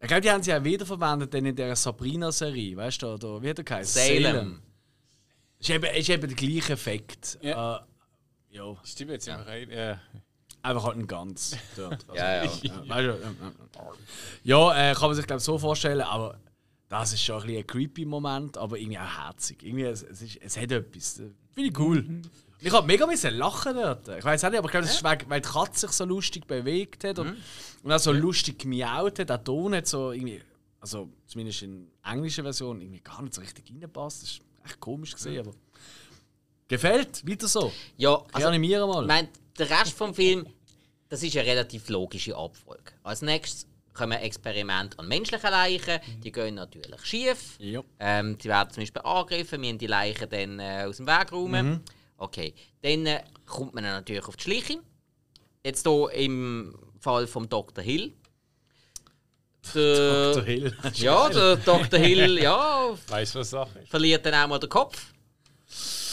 Ich glaube, die haben sie auch wiederverwendet dann in der Sabrina-Serie, weißt du, oder wie hat der geheißen? Salem. Ist eben, ist eben der gleiche Effekt. Ja. Äh, ja, Stimmt, jetzt wir rein. Ja. Einfach halt ein ganz dort. Also, Ja, ja. ja, äh, kann man sich glaube so vorstellen, aber das ist schon ein, bisschen ein creepy Moment, aber irgendwie auch herzig. Irgendwie, es, es, ist, es hat etwas. äh, Finde ich cool. Ich habe mega müssen lachen dort. Ich weiß auch nicht, aber ich glaube, das ist, wegen- weil die Katze sich so lustig bewegt hat und, und auch so lustig gemiaut hat. Der Ton hat so irgendwie, also zumindest in der englischen Version, irgendwie gar nicht so richtig reingepasst. Das ist echt komisch gesehen, aber gefällt. Weiter so. Ja, also, Reanimieren mal. ich meine, der Rest vom Film, das ist eine relativ logische Abfolge. Als nächstes kommen Experimente an menschlichen Leichen, die gehen natürlich schief. Ja. Ähm, die werden zum Beispiel angegriffen, wir haben die Leichen dann äh, aus dem Weg räumen. Okay, dann äh, kommt man dann natürlich auf die Schliche. Jetzt hier im Fall vom Dr. Hill. Der, Dr. Hill. Ja, der Dr. Hill ja, Weißt du, was Sache ist? verliert dann auch mal den Kopf.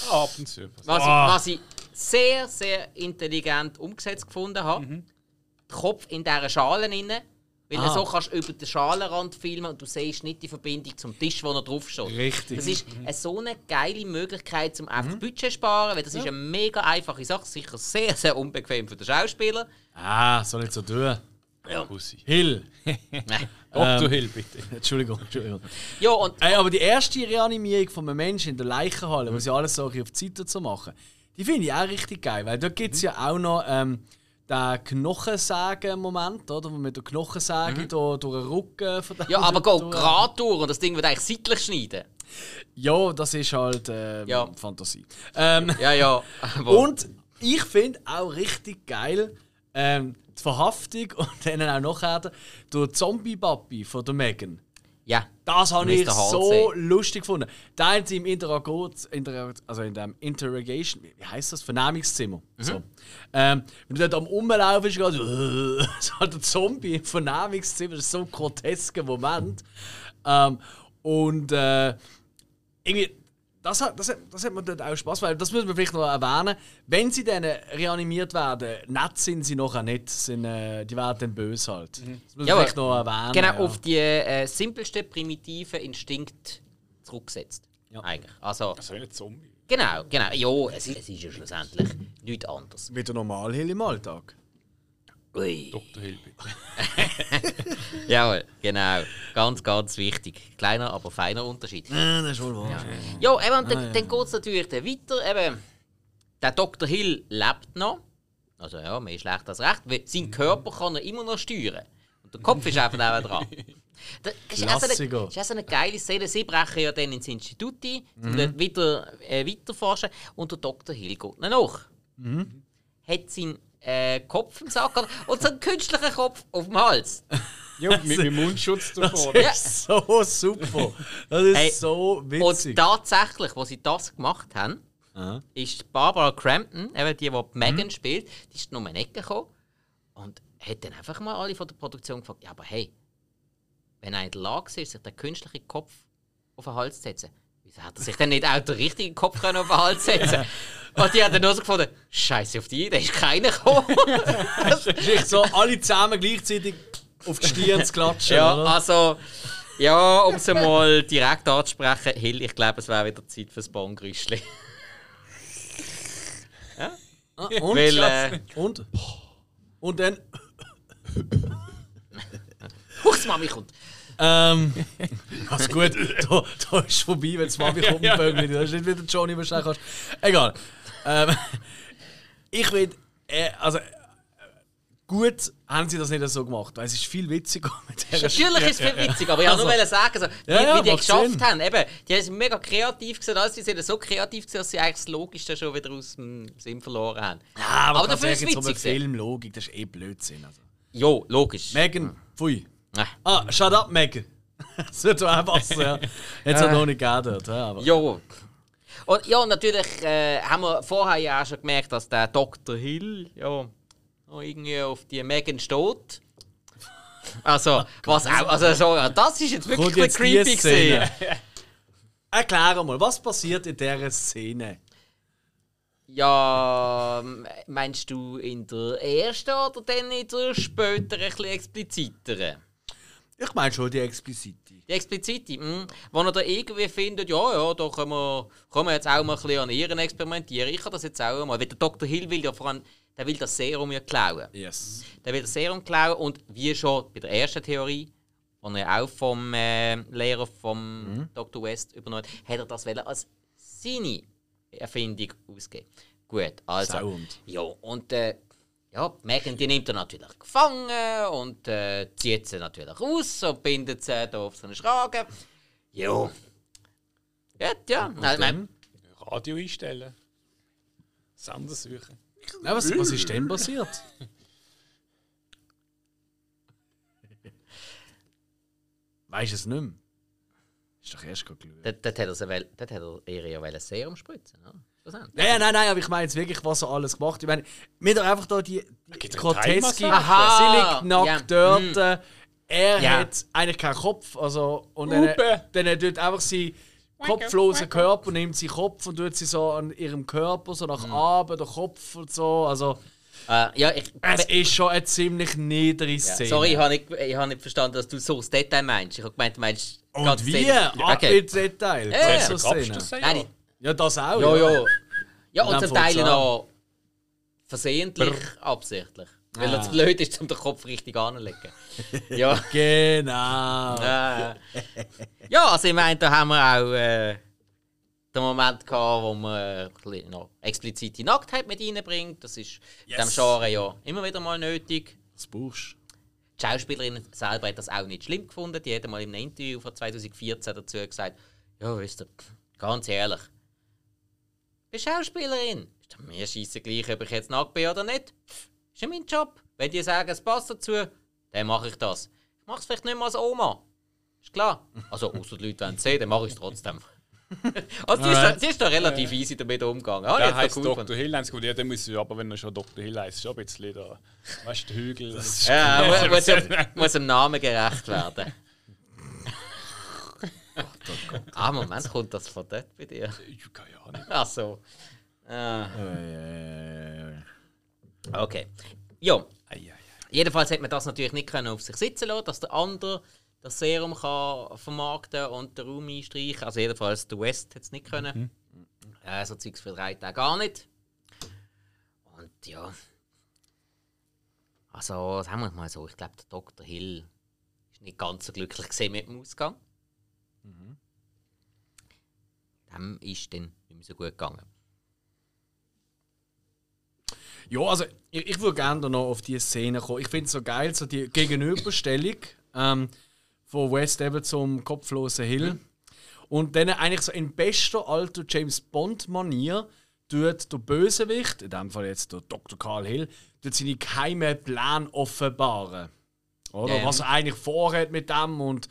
Ab und zu. Was, Ah. ich, was ich sehr, sehr intelligent umgesetzt gefunden habe. Der Kopf in dieser Schale inne Weil Ah. so kannst du über den Schalenrand filmen und du siehst nicht die Verbindung zum Tisch, wo er drauf steht. Richtig. Das ist eine so eine geile Möglichkeit, um Mhm. einfach Budget zu sparen, weil das ist eine mega einfache Sache, sicher sehr, sehr unbequem für den Schauspieler. Ah, soll nicht so tun. Pussy. Hill. Nein. Dr. Hill, bitte. Entschuldigung, Entschuldigung. Ja, und Ey, aber die erste Reanimierung von einem Menschen in der Leichenhalle, wo sie alles so auf die Seite zu machen, die finde ich auch richtig geil, weil da gibt es ja auch noch ähm, den Knochensägen-Moment, oder? Wo mit der Knochensäge da durch den Rücken von ja, aber go durch- gerade durch und das Ding wird eigentlich seitlich schneiden. Ja, das ist halt ähm, Ja. Fantasie. Ähm, Ja, ja. und ich finde auch richtig geil ähm, die Verhaftung und dann auch nachher der Zombie-Papi von der Megan. Ja. Das habe ich so lustig gefunden. Da haben sie im Intera also in dem Interrogation, wie heißt das? Vernehmungszimmer. Mhm. So. Ähm, wenn du dort am Umlaufen bist, so, so der Zombie im Vernehmungszimmer. Das ist so ein grotesker Moment. Ähm, und äh, irgendwie, das hat, das, hat, das hat mir dort auch Spaß, weil das müssen wir vielleicht noch erwähnen. Wenn sie dann reanimiert werden, nett sind sie nachher nicht, sind, äh, die werden dann böse halt. Das müssen wir Ja, vielleicht noch erwähnen. Genau, ja. auf die äh, simpelsten primitiven Instinkt zurückgesetzt. Ja. Eigentlich. Also, Das ist ein Zombie. genau, genau. Ja, es, ist- es ist ja schlussendlich nichts anderes. Wie der Normalhill im Alltag. Ui. Dr. Hill, bitte. Jawohl, genau. Ganz, ganz wichtig. Kleiner, aber feiner Unterschied. Ja, das ist wohl wahr. Ja, eben, und dann, dann geht es natürlich dann weiter. Eben, der Dr. Hill lebt noch. Also ja, mehr schlecht als recht. Weil sein Körper kann er immer noch steuern. Und der Kopf ist einfach neben dran. Das ist auch so eine, Klassiker. ist auch so eine geile Szene. Sie brechen ja dann ins Institut ein, um dort weiter, äh, weiterforschen. Und der Dr. Hill geht ihnen nach. Hat seinen äh, Kopf im Sack und so einen künstlichen Kopf auf dem Hals. Ja, mit dem Mundschutz davor. Das ist so super. Das ist Hey, so Und witzig. tatsächlich, als sie das gemacht haben, Aha. ist Barbara Crampton, eben die, die Megan spielt, die ist um eine Ecke gekommen und hat dann einfach mal alle von der Produktion gefragt, ja, aber hey, wenn er in der Lage ist, sich den künstlichen Kopf auf den Hals zu setzen, wieso hat er sich dann nicht auch den richtigen Kopf auf den Hals setzen Und die hat dann nur so gefunden, Scheiße auf die, da ist keiner gekommen. Das ist so, alle zusammen gleichzeitig auf die Stirn zu klatschen. ja, oder? also, ja, um es mal direkt anzusprechen, Hill, ich glaube, es wäre wieder Zeit fürs Bongrüschli. Ah, und, Weil, äh, und? Und dann. Huchs, Mami kommt. Ähm, also gut, da, da ist vorbei, wenn es Mami kommt, ja, ja. Das ist nicht wieder Johnny wahrscheinlich kannst. Egal. Ähm, ich will, äh, also äh, gut haben sie das nicht so gemacht, weil es ist viel witziger mit der Natürlich ist es viel witzig, aber ich wollte nur sagen, so, wie, Ja, ja, wie die geschafft Sinn. haben. Eben, die sind mega kreativ gewesen, alles, die sind so kreativ gewesen, dass sie eigentlich das Logischste schon wieder aus dem Sinn verloren haben. Ja, aber, Aber dafür ist es so witzig gewesen. Filmlogik, das ist eh Blödsinn. Also. Jo, logisch. Megan, pfui. Ah. Ah, shut up, Megan. das wird so einfach so, ja. Jetzt hat noch nicht gegeben dort, ja, aber. Jo. Und ja, natürlich äh, haben wir vorher ja auch schon gemerkt, dass der Dr. Hill ja noch irgendwie auf die Megan steht. Also, was auch, also so, ja, das ist jetzt wirklich jetzt creepy Szene. gesehen. Erklär mal, was passiert in dieser Szene? Ja, meinst du in der ersten oder dann in der späteren, ein bisschen expliziteren? Ich meine schon die explizite. Die explizite, mh, wo er da irgendwie findet, ja, ja, da können wir, können wir jetzt auch mal ein bisschen an ihren experimentieren. Ich kann das jetzt auch mal. Weil der Dr. Hill will ja vor allem, der will das Serum ja klauen. Yes. Der will das Serum klauen und wie schon bei der ersten Theorie, die er auch vom äh, Lehrer vom Dr. West übernommen hat, hat er das als seine Erfindung ausgeben. Gut, also. Sound. Ja, und äh, ja, Megan die nimmt er natürlich gefangen und äh, zieht sie natürlich aus und bindet sie da auf so einen Schragen. Ja. Gut, ja. Nein, nein, Radio einstellen. Sender suchen. Ja, was, was ist denn passiert? Weißt du es nicht mehr? Ist doch erst gerade dort, dort hat er, sie wel- dort hat er ihr ja. Ja? Nein, nein, nein, aber ich meine jetzt wirklich, was er alles gemacht hat. Ich meine, mir doch einfach da die, die? Aha, Sie liegt nackt ja. dort. äh, Er Ja. hat eigentlich keinen Kopf. Also, und dann, dann tut einfach sie kopflosen Körper, nimmt sie Kopf und tut sie so an ihrem Körper so nach oben, der Kopf und so. Also, Äh, ja, ich, Es ist schon eine ziemlich niedere ja, Szene. sorry, ich habe nicht, ich hab nicht verstanden, dass du so das Detail meinst. Ich habe gemeint, du meinst Und ganze wie? Szene. Ab Okay. ins Detail. Ja, ja. So Szene. das ja? Nein. Ja, das auch. Ja, ja. Ja, und In zum Teil noch versehentlich, absichtlich. Weil Ah. zu blöd ist, um den Kopf richtig anzulegen. ja. Genau. Äh, ja, also ich meine, da haben wir auch äh, den Moment gehabt, wo man äh, noch explizite Nacktheit mit reinbringt. Das ist in diesem Yes. Genre ja immer wieder mal nötig. Das brauchst Die Schauspielerin selber hat das auch nicht schlimm gefunden. Die hat mal im Interview von 2014 dazu gesagt: Ja, wisst ihr, ganz ehrlich, ich bin Schauspielerin. Ist doch mir scheisse gleich, ob ich jetzt nackt bin oder nicht. Ist ja mein Job. Wenn die sagen, es passt dazu, dann mache ich das. Ich mache es vielleicht nicht mehr als Oma. Ist klar. Also, außer die Leute wollen es sehen, dann mache ich es trotzdem. also, die ist, da, die ist da relativ easy damit umgegangen. Ich Der heißt Dr. Hill, gesagt, ja, dann muss ich, aber wenn er schon Dr. Hill heißt, schon ein bisschen da. Weißt du, Hügel. Ja, mu- muss, dem- muss dem Namen gerecht werden. Ah, Moment, kommt das von dort bei dir? Ich keine Ahnung. Ach so. Ah, okay. Ja, jedenfalls hätte man das natürlich nicht können auf sich sitzen lassen, dass der andere das Serum kann vermarkten und den Raum einstreichen. Also jedenfalls der West hätte es nicht können. Äh, so Zeugs für drei Tage gar nicht. Und ja. Also, sagen wir mal so, ich glaube, der Dr. Hill ist nicht ganz so glücklich gesehen mit dem Ausgang. Dem ist dann nicht mehr so gut gegangen. Ja, also ich, ich würde gerne noch auf diese Szene kommen. Ich finde es so geil, so die Gegenüberstellung ähm, von West eben zum kopflosen Hill. Und dann eigentlich so in bester alter James Bond-Manier tut der Bösewicht, in dem Fall jetzt der Dr. Carl Hill, tut seine geheimen Pläne offenbaren. Oder? Ja. Was er eigentlich vorhat mit dem und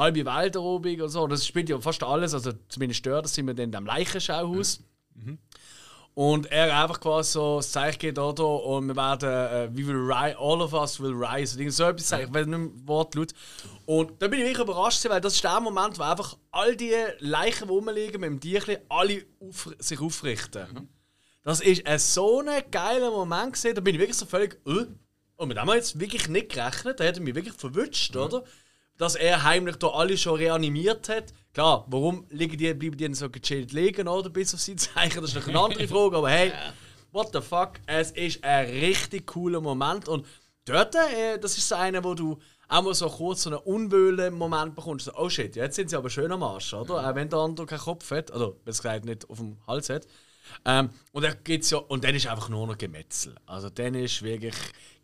halbe Welteroberung und so. Das spielt ja fast alles, also zumindest stört das sind wir dann in dem Leichenschauhaus. Und er einfach quasi so das Zeichen geht oder und wir werden, äh, we will rise, all of us will rise. Irgend so etwas ich weiß nicht mehr Wortlaut. Und da bin ich wirklich überrascht, weil das ist der Moment, wo einfach all die Leichen, die rumliegen mit dem Tierchen, alle auf, sich aufrichten. Das ist ein so ein geiler Moment gewesen, da bin ich wirklich so völlig, äh, und mit dem haben wir jetzt wirklich nicht gerechnet, da er mich wirklich verwünscht, oder? Dass er heimlich da alle schon reanimiert hat. Klar, warum liegen die, bleiben die denn so gechillt liegen, oder? Bis auf sein Zeichen, das ist noch eine andere Frage, aber hey, what the fuck, es ist ein richtig cooler Moment und dort, äh, das ist so einer, wo du auch mal so kurz so einen unwöhlen Moment bekommst, so, oh shit, jetzt sind sie aber schön am Arsch, oder? Auch wenn der andere keinen Kopf hat, oder besser gesagt nicht auf dem Hals hat. Ähm, und dann geht's ja, und dann ist einfach nur noch Gemetzel. Also dann ist wirklich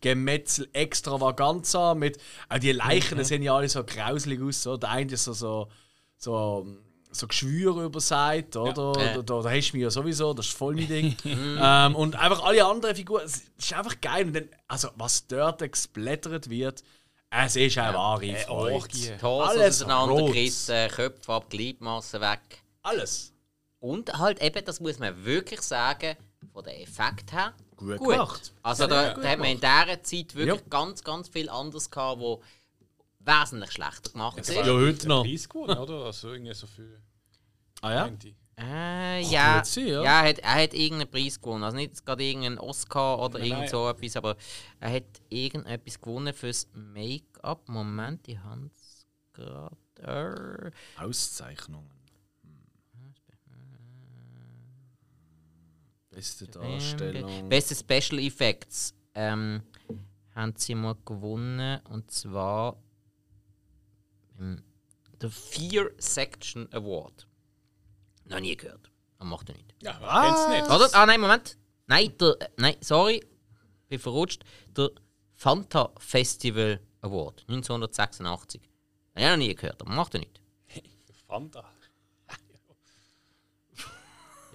Gemetzel extravaganza mit, auch die Leichen, die sehen ja alle so grauselig aus, so. Der eine ist so, so, so, so Geschwür überseit, oder? Ja. Da, da, da hast du mich ja sowieso, das ist voll mein Ding. ähm, und einfach alle anderen Figuren, es ist einfach geil. Und dann, also was dort gesplattert wird, es ist eine wahre Freude. Orgie. Die Hose Alles auseinandergerissen, Köpfe ab, Gliedmassen weg. Alles. Und halt eben, das muss man wirklich sagen, von den Effekt her, Gut gemacht. Also da, da hat man in dieser Zeit wirklich Ja. ganz, ganz viel anderes gehabt, wo wesentlich schlechter gemacht ist. Ja, heute noch. Preis gewonnen, oder? Also irgendwie so viel. Ah ja? Ich. Äh, ja, gut sein, ja. ja. er, hat, er hat irgendeinen Preis gewonnen. Also nicht gerade irgendeinen Oscar oder Nein, irgend nein. so etwas, aber er hat irgendetwas gewonnen fürs Make-up. Moment, die haben es gerade. Äh, Auszeichnungen. Beste Darstellung. Beste Special Effects ähm, haben sie mal gewonnen und zwar im der Fear Section Award. Noch nie gehört. Aber macht er nicht. Ja, wer kennt's nicht? Oder? Ah, nein, Moment. Nein, der, äh, nein, sorry. Bin verrutscht. Der Fanta Festival Award 1986. Habe ich noch nie gehört, aber macht er nicht. Fanta.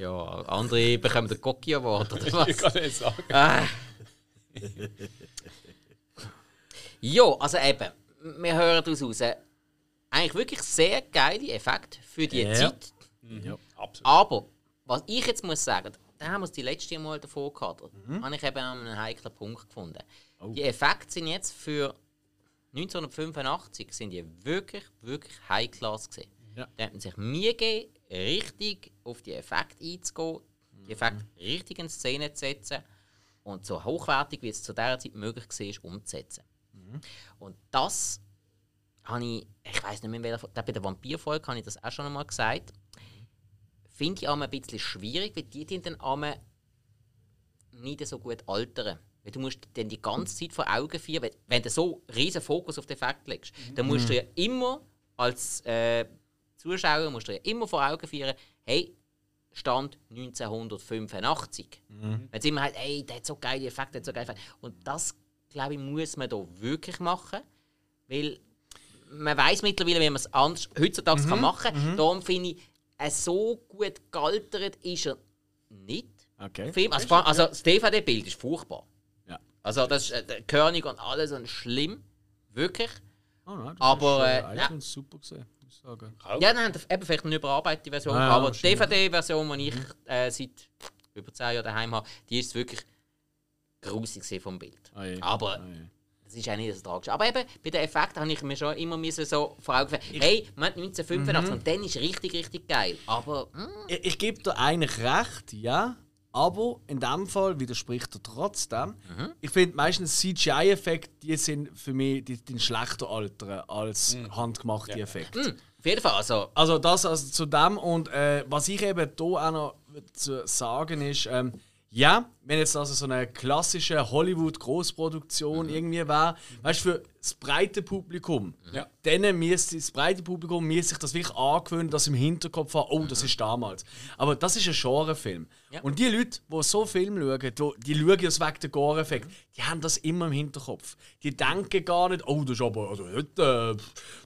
Ja, andere bekommen den Cocky Award oder was? Ich kann nicht sagen. Ah. ja, also eben, wir hören daraus raus. Eigentlich wirklich sehr geile Effekte für die Ja. Zeit. Ja. Absolut. Aber, was ich jetzt muss sagen, da haben wir es die letzte Mal davor gehabt, habe ich eben einen heiklen Punkt gefunden. Die Effekte sind jetzt für 1985 sind die wirklich, wirklich High-Class gesehen. Ja. Da hat man sich Mühe gegeben, richtig auf die Effekte einzugehen, die Effekte richtig in Szene zu setzen. und so hochwertig, wie es zu dieser Zeit möglich war, umzusetzen. Und das habe ich, ich weiß nicht mehr, in welcher bei der Vampirfolge habe ich das auch schon einmal gesagt, finde ich auch ein bisschen schwierig, weil die dann einmal nicht so gut altern. Weil du musst dann die ganze Zeit vor Augen führen, wenn du so riesen Fokus auf den Effekt legst, dann musst du ja immer als äh, Zuschauer musst du ja immer vor Augen führen, hey, Stand 1985. Wenn sie immer halt, ey, der hat so geile Effekte, der hat so geile Effekte. Und das, glaube ich, muss man da wirklich machen, weil man weiß mittlerweile, wie man es anders heutzutage kann machen kann. Darum finde ich, äh, so gut gealtert ist er nicht. Okay. Film. Also, also das DVD-Bild ist furchtbar. Ja. Also das ist äh, der König und alles und schlimm. Wirklich. Oh, nein, das Aber, ist, äh, äh, ja. super gesehen, sagen. Ja, dann haben wir eben vielleicht eine überarbeitete Version, ja, aber die. DVD-Version, die ich äh, seit über 10 Jahren daheim habe, die ist wirklich grusig vom Bild. Ah. Aber Ah, das ist auch nicht das Tragische. Aber eben, bei den Effekten habe ich mir schon immer müssen so vor Augen geführt, hey, man hat 1985 Mhm. und dann ist richtig, richtig geil. Aber, hm, Ich, ich gebe dir eigentlich recht, ja. Aber in dem Fall widerspricht er trotzdem. Mhm. Ich finde meistens CGI-Effekte, die sind für mich die, die schlechter altern als handgemachte Effekte. hm, auf jeden Fall, also, Also das also zu dem und äh, was ich eben hier auch noch zu sagen ist, ähm, ja, wenn jetzt also so eine klassische Hollywood-Großproduktion irgendwie wäre, weißt du, für das breite Publikum, Ja. dann müsste das breite Publikum müsste sich das wirklich angewöhnen, dass im Hinterkopf haben, oh, das ist damals. Aber das ist ein Genrefilm. Ja. Und die Leute, die so Film schauen, die, die schauen ja wegen der Gore-Effekt, die haben das immer im Hinterkopf. Die denken gar nicht, oh, das ist aber, also heute, äh,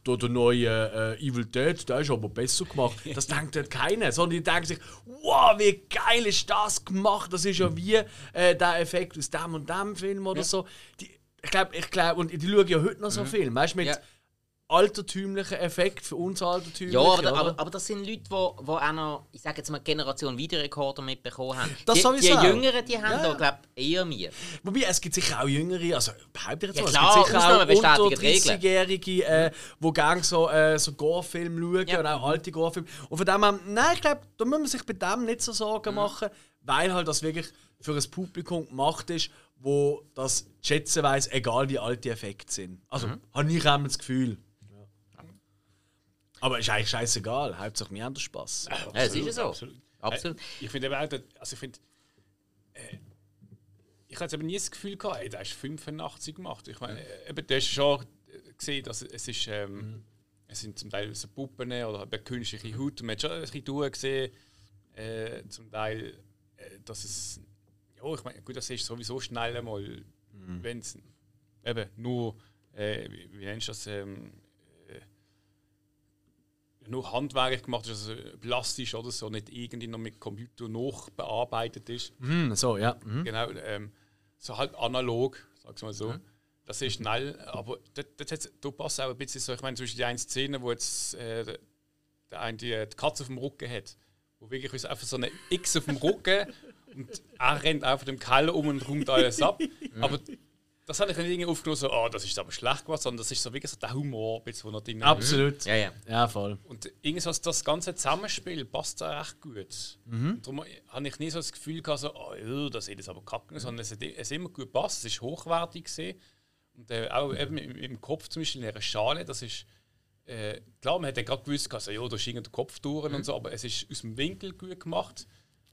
der, der neue äh, Evil Dead, der ist aber besser gemacht. Das denkt dort keiner, sondern die denken sich, wow, wie geil ist das gemacht, das ist ja wie äh, der Effekt aus dem und dem Film oder so. Die, ich glaube, ich glaub, und die schauen ja heute noch so Filme, weißt du, mit Ja. altertümlichen Effekten, für uns altertümlich. ja, aber, aber, aber das sind Leute, die wo, wo auch noch, ich sage jetzt mal, Generation Videorekorder mitbekommen haben. Das die, sowieso. die Jüngeren, die haben Ja, da, ja. glaube ich, eher mehr. Wobei, es gibt sicher auch Jüngere, also behaupte ich jetzt Ja, mal, klar, es gibt sicher auch unter die Regeln. 30-Jährige, äh, die gerne so, äh, so Gore-Filme schauen Ja. und auch alte Gore-Filme. Und von dem her, nein, ich glaube, da muss man sich bei dem nicht so Sorgen Mhm. machen, weil halt das wirklich für ein Publikum gemacht ist, wo das schätzen weiss, egal wie alt die Effekte sind. Also, Mhm. habe ich immer das Gefühl. Aber ist eigentlich scheißegal, Hauptsache wir haben den Spass. Ja, es ist ja so. Absolut. Absolut. Äh, ich finde eben auch, also ich finde, äh, ich habe jetzt aber nie das Gefühl gehabt, ey, der ist 85 gemacht. Ich meine, äh, eben, du hast schon gesehen, dass es ist, ähm, es sind zum Teil so Puppen oder künstliche Haut. Und man hat schon ein bisschen durchgesehen, äh, zum Teil, dass es, ja, ich meine, gut, das ist sowieso schnell einmal, wenn es eben nur, äh, wie, nennst du das, ähm, nur handwerklich gemacht ist, also plastisch oder so, nicht irgendwie noch mit Computer nachbearbeitet ist. Hm, so, ja. Mhm. Genau, ähm, so halt analog, sag's mal so. Das ist schnell, aber das, das, da passt auch ein bisschen so, ich meine, zwischen die eine Szene, wo jetzt äh, der- der eine die, die Katze auf dem Rücken hat, wo wirklich ist einfach so eine X auf dem Rücken und er rennt auf dem Keller um und räumt alles ab. Aber das habe ich nicht irgendwie aufgenommen, so, oh, das ist aber schlecht gemacht, sondern das ist so wirklich so der Humor, bisschen, wo noch drin. Absolut. Ja, ja. Ja, voll. Und irgendwas, das ganze Zusammenspiel passt da recht gut. Und darum habe ich nie so das Gefühl gehabt, so, oh, das ist jetzt aber kacke, sondern es hat, es hat immer gut gepasst, es ist hochwertig gesehen. Und äh, auch eben im, im Kopf zum Beispiel in einer Schale, das ist, äh, klar, man hat ja gerade gewusst, also, ja, da ist irgendwie der Kopf durch und so, aber es ist aus dem Winkel gut gemacht.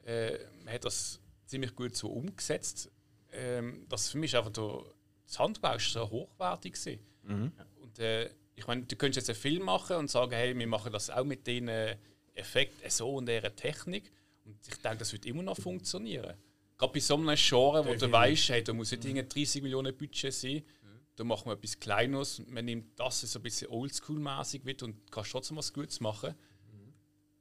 Äh, man hat das ziemlich gut so umgesetzt. Ähm, das für mich einfach so, das Handwerk ist so hochwertig gewesen. Und äh, ich meine, du könntest jetzt einen Film machen und sagen, hey, wir machen das auch mit den Effekten so und dieser Technik. Und ich denke, das wird immer noch funktionieren. Gerade bei so einem Genre, wo du weißt, hey, da muss nicht irgendwie 30 Millionen Budget sein, da machen wir etwas Kleines, man nimmt das so ein bisschen oldschool-mäßig mit und kannst trotzdem was Gutes machen.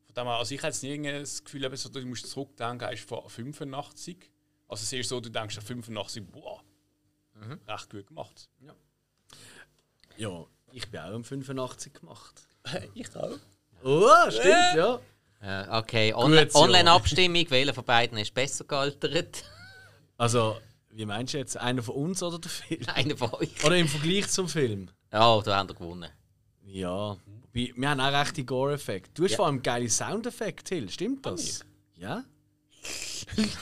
Von dem her, also ich habe jetzt nie das Gefühl, eben so, du musst zurückdenken, ist von 85. Also es ist so, du denkst an 85, boah, recht gut gemacht. Ja, ich bin auch um 85 gemacht. ich auch. Oh, stimmt, ja. Äh, okay, ja. Online-Abstimmung, welcher von beiden ist besser gealtert? Also, wie meinst du jetzt? Einer von uns oder der Film? Einer von euch. Oder im Vergleich zum Film? Ja, da habt ihr gewonnen. Ja. Wobei, Wir haben auch recht die Gore-Effekte. Du hast Ja. vor allem geile Soundeffekte, Hill. Stimmt das? Ja?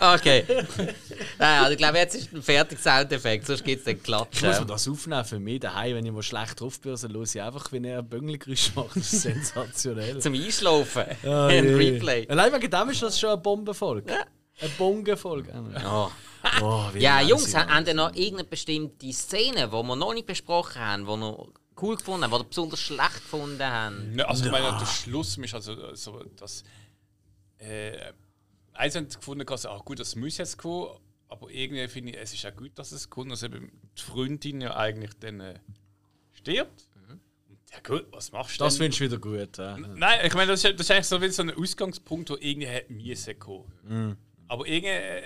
Okay. Nein, also ich glaube, jetzt ist ein fertiger Soundeffekt, sonst gibt es den Ich muss Klatschen. das aufnehmen für mich daheim, wenn ich mal schlecht drauf bin, dann höre ich einfach, wenn er Böngelgeräusch macht. Das ist sensationell. Zum Einschlafen. Ah, ein. Replay. Allein wegen dem ist das schon eine Bombenfolge. Eine Bongenfolge. Oh. Oh, Ja, Jungs, ja. haben haben ihr noch irgendeine bestimmte Szene, die wir noch nicht besprochen haben, die ihr cool gefunden haben, die besonders schlecht gefunden haben? Ne, also ich meine, der Schluss ist also so, dass äh, eins haben sie gefunden, dass, ah, gut, das muss jetzt kommen, aber irgendwie finde ich, es ist auch gut, dass es kommt, dass eben die Freundin ja eigentlich dann äh, stirbt. Und ja gut, was machst du Das findest du wieder gut. Ja. Nein, ich meine, das ist, das ist eigentlich so, wie so ein Ausgangspunkt, wo irgendwie hätte müssen kommen. Aber irgendwie, äh,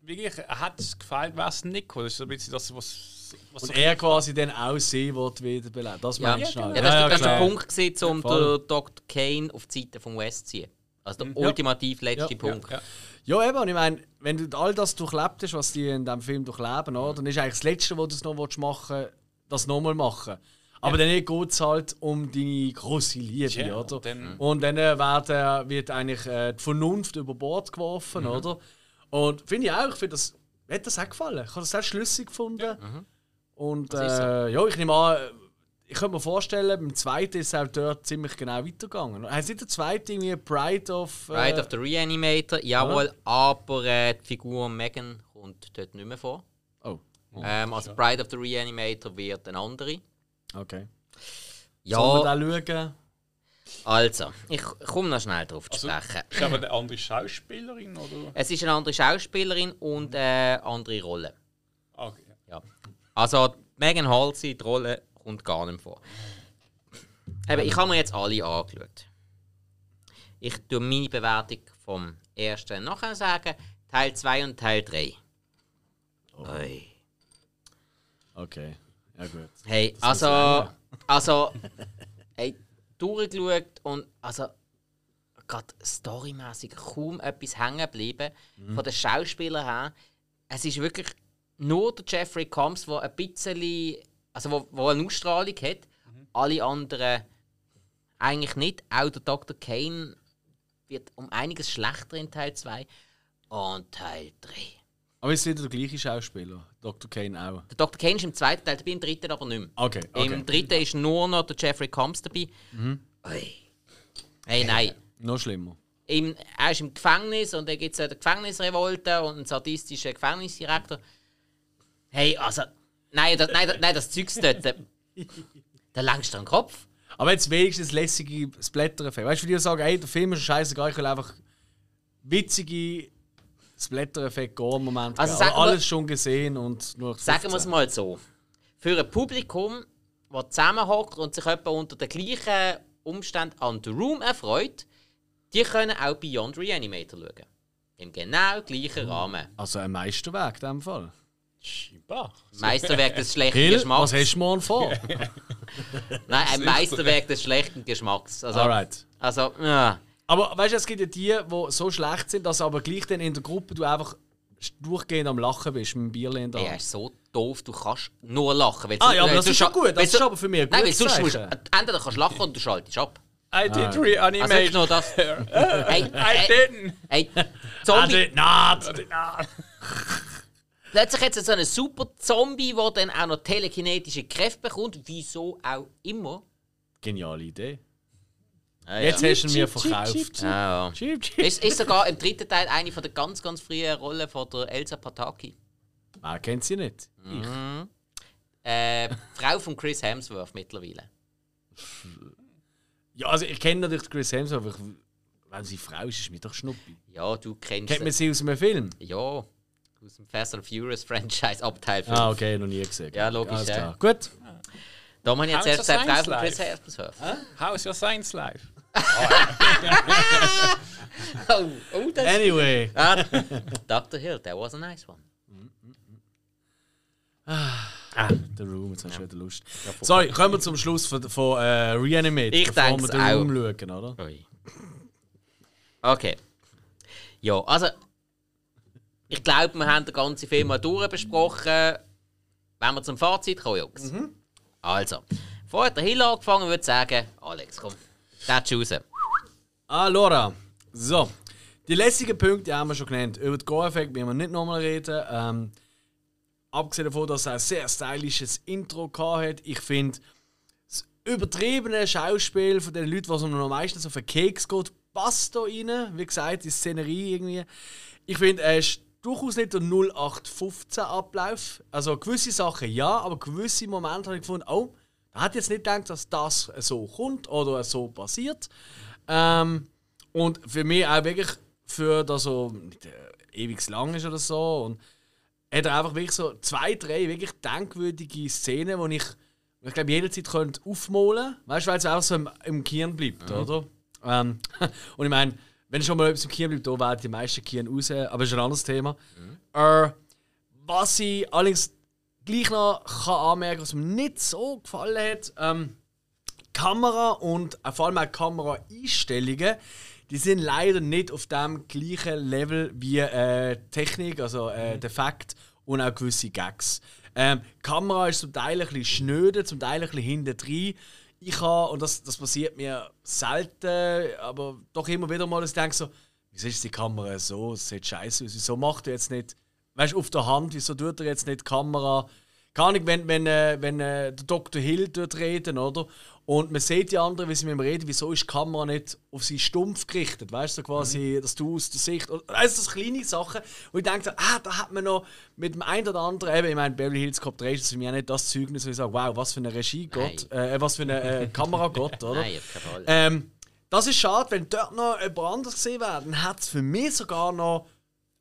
wirklich, hat es gefallen, wäre es nicht gekommen. Das ist so ein bisschen das, was... was Und so- er quasi dann auch sehen will, wiederbeleben. Das Ja, meinst du ja, schnell. das, das ist der. Punkt, gewesen, um den Dr. Kane auf die Seite von West zu ziehen. Also der Ja. ultimativ letzte Ja, ja, Punkt. ja. Ja, eben. Und ich meine, wenn du all das durchlebt hast, was die in diesem Film durchleben, oder, dann ist eigentlich das Letzte, was du noch machen willst, das nochmal machen. Aber dann geht es halt um deine große Liebe, Tja, oder? dann- und dann äh, werden, wird eigentlich äh, die Vernunft über Bord Mhm. geworfen, oder? Und finde ich auch, ich finde das, mir hat das auch gefallen. Ich habe das auch schlüssig gefunden. Und Das ist so. äh, ja, ich nehme an, ich könnte mir vorstellen, beim zweiten ist es auch dort ziemlich genau weitergegangen. Heißt nicht der zweite irgendwie Pride of. Äh, Right of the Reanimator, jawohl, aber äh, die Figur Megan kommt dort nicht mehr vor. Oh, Ähm, also Bride of the Reanimator wird eine andere. Okay. Ja, Sollen wir da schauen? also, ich komme noch schnell darauf zu Also, sprechen. ist aber eine andere Schauspielerin, oder? Es ist eine andere Schauspielerin und eine andere Rolle. Okay. Ja. Also Megan Halsey, die Rolle kommt gar nicht vor. Eben, ich habe mir jetzt alle angeschaut. Ich tue meine Bewertung vom ersten nachher sagen. Teil 2 und Teil 3. Ui. Okay, ja gut. Hey, also, also, hey, durchgeschaut und also gerade storymäßig kaum etwas hängen geblieben. Von den Schauspielern her. Es ist wirklich nur der Jeffrey Combs, der ein bisschen, also wo, wo eine Ausstrahlung hat. Alle anderen eigentlich nicht. Auch der Dr. Kane wird um einiges schlechter in Teil 2 und Teil 3. Aber ist wieder der gleiche Schauspieler, Dr. Kane auch. Der Dr. Kane ist im zweiten Teil dabei, im dritten aber nicht mehr. Okay, okay. Im dritten ist nur noch der Jeffrey Combs dabei. Ui. Hey, nein. Noch schlimmer. Im, er ist im Gefängnis und dann gibt es eine Gefängnisrevolte und einen sadistischen Gefängnisdirektor. Hey, also. Nein, das, nein, das, nein, das Zeugs dort. Da, langst du den Kopf. Aber jetzt wenigstens lässige Splatter-Effekte. Weißt du, wie die sagen, ey, der Film ist scheißegal, ich will einfach witzige Splatter-Effekte Gore-Momente. Also geben. sagen Aber wir- alles schon gesehen und nur Sagen wir es mal so. Für ein Publikum, das zusammenhockt und sich etwa unter den gleichen Umständen an The Room erfreut, die können auch Beyond Reanimator schauen. Im genau gleichen Rahmen. Also ein Meisterwerk in dem Fall. Scheinbar. Meisterwerk des schlechten Hill, Geschmacks. was hast du morgen vor? Nein, ein Meisterwerk des schlechten Geschmacks. Also, Alright. also ja. Aber weißt du, es gibt ja die, die so schlecht sind, dass aber gleich dann in der Gruppe du einfach durchgehend am Lachen bist mit dem Bierchen in der Ey, er ist so doof, du kannst nur lachen. Weil Ah du- ja, aber das ist schon gut. Das ist aber für mich ein Nein, weil sonst musst, entweder kannst du lachen oder du schaltest ab. I did Also reanimate. wirklich nur das. hey, I didn't. hey, I Zombie. did not. Plötzlich hat es so einen super Zombie, der dann auch noch telekinetische Kräfte bekommt. Wieso auch immer. Geniale Idee. Ah, Jetzt ja. hast du ihn mir verkauft. Ah, ja. Cheep, cheep. Ist, ist sogar im dritten Teil eine von der ganz, ganz frühen Rollen von der Elsa Pataki. Wer kennt sie nicht? Mhm. Äh, Frau von Chris Hemsworth mittlerweile. Ja, also ich kenne natürlich Chris Hemsworth, aber ich, wenn sie Frau ist, ist mir doch Schnuppi. Ja, du kennst Kennt man sie. sie aus einem Film? Ja, aus dem Fast and Furious Franchise ab Teil 5. Ah, okay, noch nie gesehen. Ja, logisch, Alles ja. Gut. Da habe ich jetzt erst Frau science von Chris? Hemsworth. How's your science life? Oh, oh, das Anyway. ah, Dr. Hill, that was a nice one. Ah, The Room, jetzt hast du wieder Lust. Sorry, kommen wir zum Schluss von, von äh, Reanimate, Ich bevor wir The auch. Room schauen, oder? Ui. Okay. Ja, also. Ich glaube, wir haben den ganzen Film mal durchbesprochen. Wenn wir zum Fazit kommen, Jungs. Also, vorher hat der Hill angefangen, würde ich sagen, Alex, komm, das raus. Allora, so. die lässigen Punkte haben wir schon genannt. Über den Go-Effekt müssen wir nicht nochmal reden. Ähm, abgesehen davon, dass er ein sehr stylisches Intro hat. Ich finde, das übertriebene Schauspiel von den Leuten, was noch meistens auf den Keks geht, passt da rein. Wie gesagt, die Szenerie irgendwie. Ich finde, er ist durchaus nicht der 0815 Ablauf. Also gewisse Sachen ja, aber gewisse Momente habe ich gefunden, oh, da hat jetzt nicht gedacht, dass das so kommt oder so passiert. Ähm, und für mich auch wirklich für das so nicht, äh, ewig lang ist oder so. Und hat er einfach wirklich so zwei, drei wirklich denkwürdige Szenen, wo ich, ich glaube, jederzeit könnte aufmalen Weißt du, weil es auch so im, im Kirn bleibt, mhm. oder? Ähm, und ich meine, wenn schon mal etwas im Kirn bleibt, da werden die meisten Kirn raus, aber das ist ein anderes Thema. Mhm. Äh, was ich allerdings gleich noch kann anmerken was mir nicht so gefallen hat, ähm, Kamera und äh, vor allem auch Kameraeinstellungen, die sind leider nicht auf dem gleichen Level wie äh, Technik, also äh, mhm. Defekt und auch gewisse Gags. Ähm, Kamera ist zum Teil ein bisschen schnöde, zum Teil ein bisschen hinten drin. Ich habe, und das, das passiert mir selten, aber doch immer wieder mal, dass ich denke so, wieso ist die Kamera so? Es sieht scheiße aus. Wieso macht er jetzt nicht, weißt du, auf der Hand, wieso tut er jetzt nicht die Kamera keine Ahnung, wenn, wenn, äh, wenn äh, der Dr. Hill dort reden, oder? Und man sieht die anderen, wie sie mit ihm reden, wieso ist die Kamera nicht auf sie stumpf gerichtet? Weißt du, quasi, mhm. dass du aus der Sicht. Also, das kleine Sachen, wo ich denke, ah, da hat man noch mit dem einen oder anderen, eben, ich meine, Beverly Hills Cop 3 ist für mich auch nicht das Zeugnis, wo ich sage, wow, was für eine Regie-Gott, äh, was für eine äh, Kameragott, oder? Nein. Ähm, das ist schade, wenn dort noch jemand anders gesehen wäre, dann hat es für mich sogar noch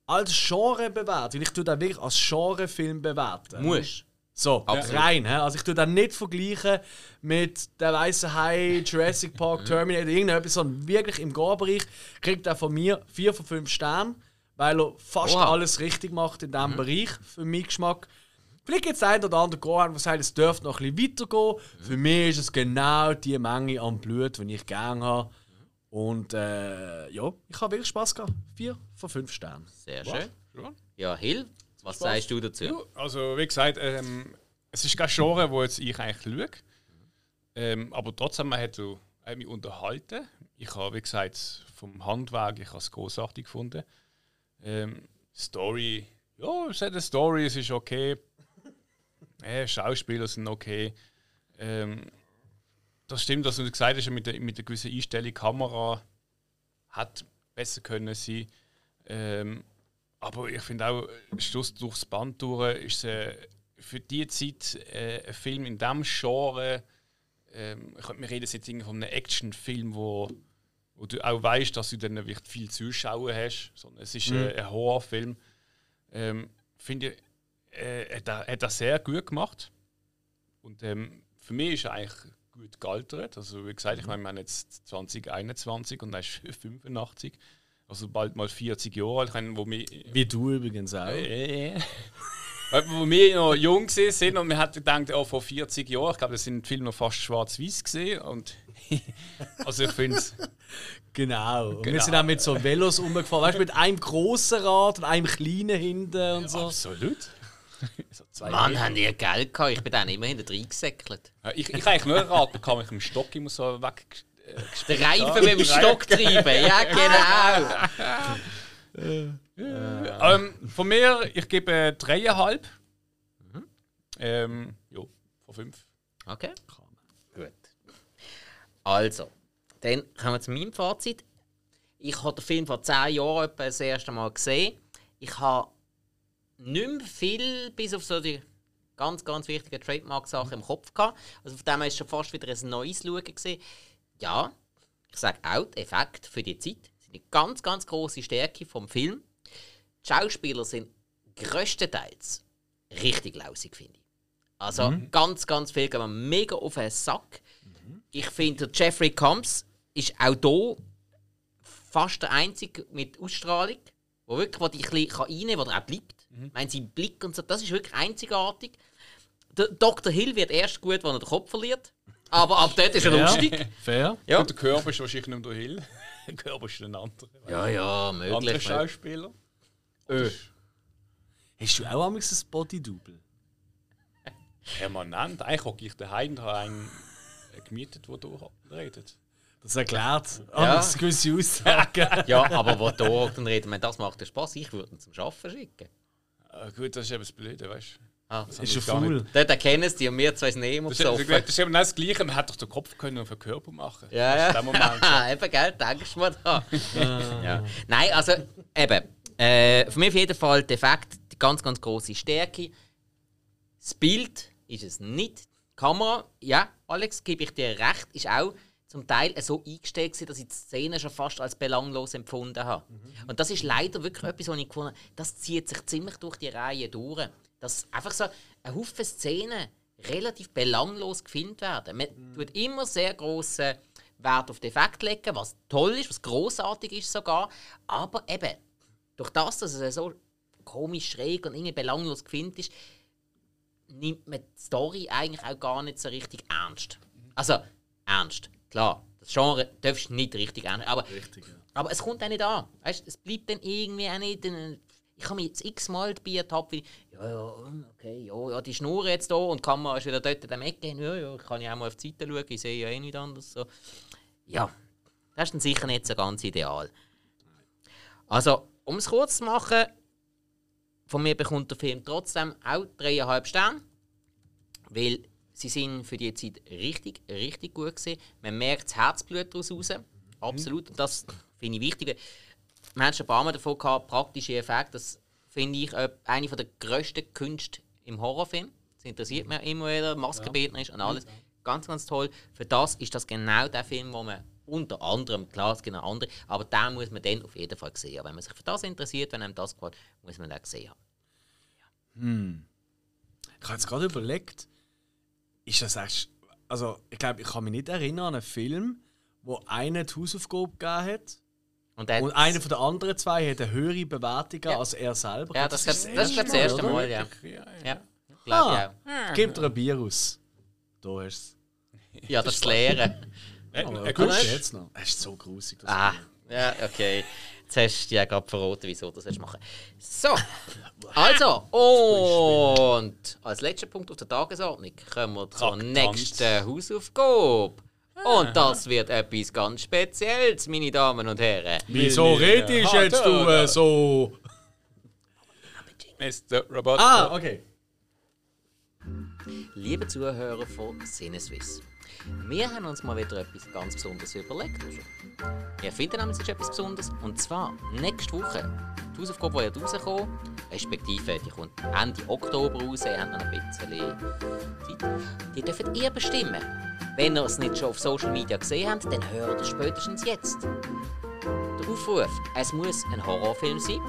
als Genre bewertet. Weil ich tue das wirklich als Genrefilm bewerten. Muss. So, ja. rein. He? Also ich tue das nicht vergleichen mit der weißen Hai, Jurassic Park, Terminator, irgendetwas, sondern wirklich im Gore-Bereich kriegt er von mir 4 von 5 Sternen, weil er fast Oha. alles richtig macht in diesem mhm. Bereich, für meinen Geschmack. Vielleicht gibt es einen oder anderen Gore, der sagt, es dürfte noch ein bisschen weitergehen. Mhm. Für mich ist es genau die Menge an Blut, die ich gerne habe. Und äh, ja, ich habe wirklich Spaß gehabt. 4 von 5 Sternen. Sehr schön. Ja, Hill, was Spaß. sagst du dazu? Ja, also, wie gesagt, ähm, es ist kein Genre, wo jetzt ich eigentlich schaue. Ähm, aber trotzdem, man hat, so, hat mich unterhalten. Ich habe, wie gesagt, vom Handwerk, ich habe es großartig gefunden. Ähm, Story, ja, es hat eine Story, es ist okay. Äh, Schauspieler sind okay. Ähm, das stimmt, was du gesagt hast, mit der, mit der gewissen Einstellung, Kamera hat besser können sein. Ähm, aber ich finde auch, Schluss durchs Band durch ist äh, für die Zeit äh, ein Film in diesem Genre. Äh, ich könnte mir reden jetzt von einem Actionfilm, wo, wo du auch weißt, dass du dann wirklich viel Zuschauer hast. Sondern es ist mhm. äh, ein Horrorfilm. Ähm, finde ich, äh, hat, er, hat er sehr gut gemacht. Und ähm, für mich ist er eigentlich gut gealtert. Also wie gesagt, ich meine, wir haben jetzt 2021 und er ist 85 also bald mal 40 Jahre alt. Wo wir, Wie du übrigens auch. Äh, wo wir noch jung sind und wir hatten gedacht, oh, vor 40 Jahren, ich glaube, das sind Filme noch fast schwarz-weiß gesehen. Und also ich finde es. Genau. Und genau. wir sind auch mit so Velos umgefahren, weißt du, mit einem großen Rad und einem kleinen hinten und so. Absolut. so Mann, haben die Geld gehabt? Ich bin dann immer hinter drin gesäckelt. Ja, ich, ich eigentlich nur ein Rad bekommen, ich mit dem Stock immer so weg der Reifen mit dem Stock treiben, ja genau. ähm, von mir, ich gebe dreieinhalb. Mhm. Ähm, ja, von fünf. Okay. Gut. Also, dann kommen wir zu meinem Fazit. Ich habe den Film vor zehn Jahren das erste Mal gesehen. Ich habe nicht mehr viel, bis auf so die ganz, ganz wichtigen Trademark-Sachen im Kopf gehabt. Also von dem her ist schon fast wieder ein neues Schauen gesehen ja, ich sage auch, die Effekte für die Zeit sind eine ganz, ganz große Stärke vom Film. Die Schauspieler sind größtenteils richtig lausig, finde ich. Also mhm. ganz, ganz viel gehen wir mega auf den Sack. Mhm. Ich finde, Jeffrey Combs ist auch hier fast der Einzige mit Ausstrahlung, wo wirklich wo dich ein bisschen reinnehmen kann, wo er auch bleibt. Mhm. Ich meine, sein Blick und so, das ist wirklich einzigartig. Der Dr. Hill wird erst gut, wenn er den Kopf verliert. Aber ab dort ist er Fair. lustig. Fair. Ja. Und der Körper ist wahrscheinlich nicht der Hill. der Körper ist ein anderer. Ja, ja, möglich. Andere Schauspieler. Ö. Hast du auch einmal ein Body-Double? Permanent. Eigentlich hocke ich daheim und habe einen gemietet, der redet. Das erklärt Ja. ja. gewisse Aussagen. Ja, aber wo reden, wenn das macht ja Spaß, ich würde ihn zum Arbeiten schicken. Äh, gut, das ist eben das Blöde, weißt du. Ah, Das ist faul. nicht. dort erkennen sie die und wir zwei eh immer Das ist, eben das Gleiche, man hätte doch den Kopf können auf den Körper machen Ja, Das ist der ja. Moment schon. eben, gell, denkst du mal da. ja. Nein, also eben, äh, für mich auf jeden Fall der Effekt, die ganz, ganz große Stärke. Das Bild ist es nicht. Die Kamera, ja, Alex, gebe ich dir recht, ist auch zum Teil so eingestellt, gewesen, dass ich die Szene schon fast als belanglos empfunden habe. Und das ist leider wirklich etwas, was ich gefunden habe, das zieht sich ziemlich durch die Reihe durch. Dass einfach so ein Haufen Szenen relativ belanglos gefilmt werden. Man tut immer sehr grossen Wert auf den Effekt legen, was toll ist, was großartig ist sogar. Aber eben, durch das, dass es so komisch schräg und irgendwie belanglos gefilmt ist, nimmt man die Story eigentlich auch gar nicht so richtig ernst. Also, ernst. Klar, das Genre darfst du nicht richtig ernst aber, Richtig, ja. aber es kommt auch nicht an. Weißt, es bleibt dann irgendwie auch nicht. Ein, ich habe mich jetzt x-mal dabei ertappt, wie ja, ja, okay, ja, ja, die Schnur jetzt da und die Kamera ist wieder dort in dem Ecke. Ja, ja, kann ich auch mal auf die Seite schauen, ich sehe ja eh nicht anders. So. Ja, das ist dann sicher nicht so ganz ideal. Also, um es kurz zu machen, von mir bekommt der Film trotzdem auch dreieinhalb Sterne, weil sie sind für die Zeit richtig, richtig gut gewesen. Man merkt das Herzblut daraus raus. Absolut. Und das finde ich wichtig. Wir haben schon ein paar Mal davon gehabt, praktische Effekte. Das finde ich äh, eine der grössten Künste im Horrorfilm. Das interessiert mich immer wieder. Maskenbildner ist und alles. Ganz, ganz toll. Für das ist das genau der Film, wo man unter anderem, klar, es gibt noch andere, aber den muss man dann auf jeden Fall sehen. Wenn man sich für das interessiert, wenn einem das gefällt, muss man den sehen. haben. Ich habe jetzt gerade überlegt, ist das echt. Also, ich glaube, ich kann mich nicht erinnern an einen Film, wo einer die Hausaufgabe gegeben hat Und, und einer von den anderen zwei hat eine höhere Bewertung Ja. als er selber. ja, das, das, das ist glaub ich, das erste Mal, ja. Ja, ja. Ja, Ah, auch. gib dir ein Bier aus. Da hast Ja, das Lehren. Äh, du es. äh, Aber gut, gut, ist- jetzt noch. Es ist so grusig. das Ah, Bier. ja, okay. Jetzt hast du ja gerade verraten, wieso du das machen So, also, und als letzter Punkt auf der Tagesordnung kommen wir zur Traktant. nächsten Hausaufgabe. Und das wird etwas ganz Spezielles, meine Damen und Herren. Wieso redest Ah, jetzt du äh, so? Mr. Roboter. Ah, okay. Liebe Zuhörer von Sinneswiss, wir haben uns mal wieder etwas ganz Besonderes überlegt. Wir finden nämlich ist etwas Besonderes. Und zwar nächste Woche. Die Hausaufgabe wird rauskommen, respektive die kommt Ende Oktober raus, ihr habt noch ein bisschen Zeit. Die dürft ihr bestimmen. Wenn ihr es nicht schon auf Social Media gesehen habt, dann hört ihr spätestens jetzt. Der Aufruf, es muss ein Horrorfilm sein.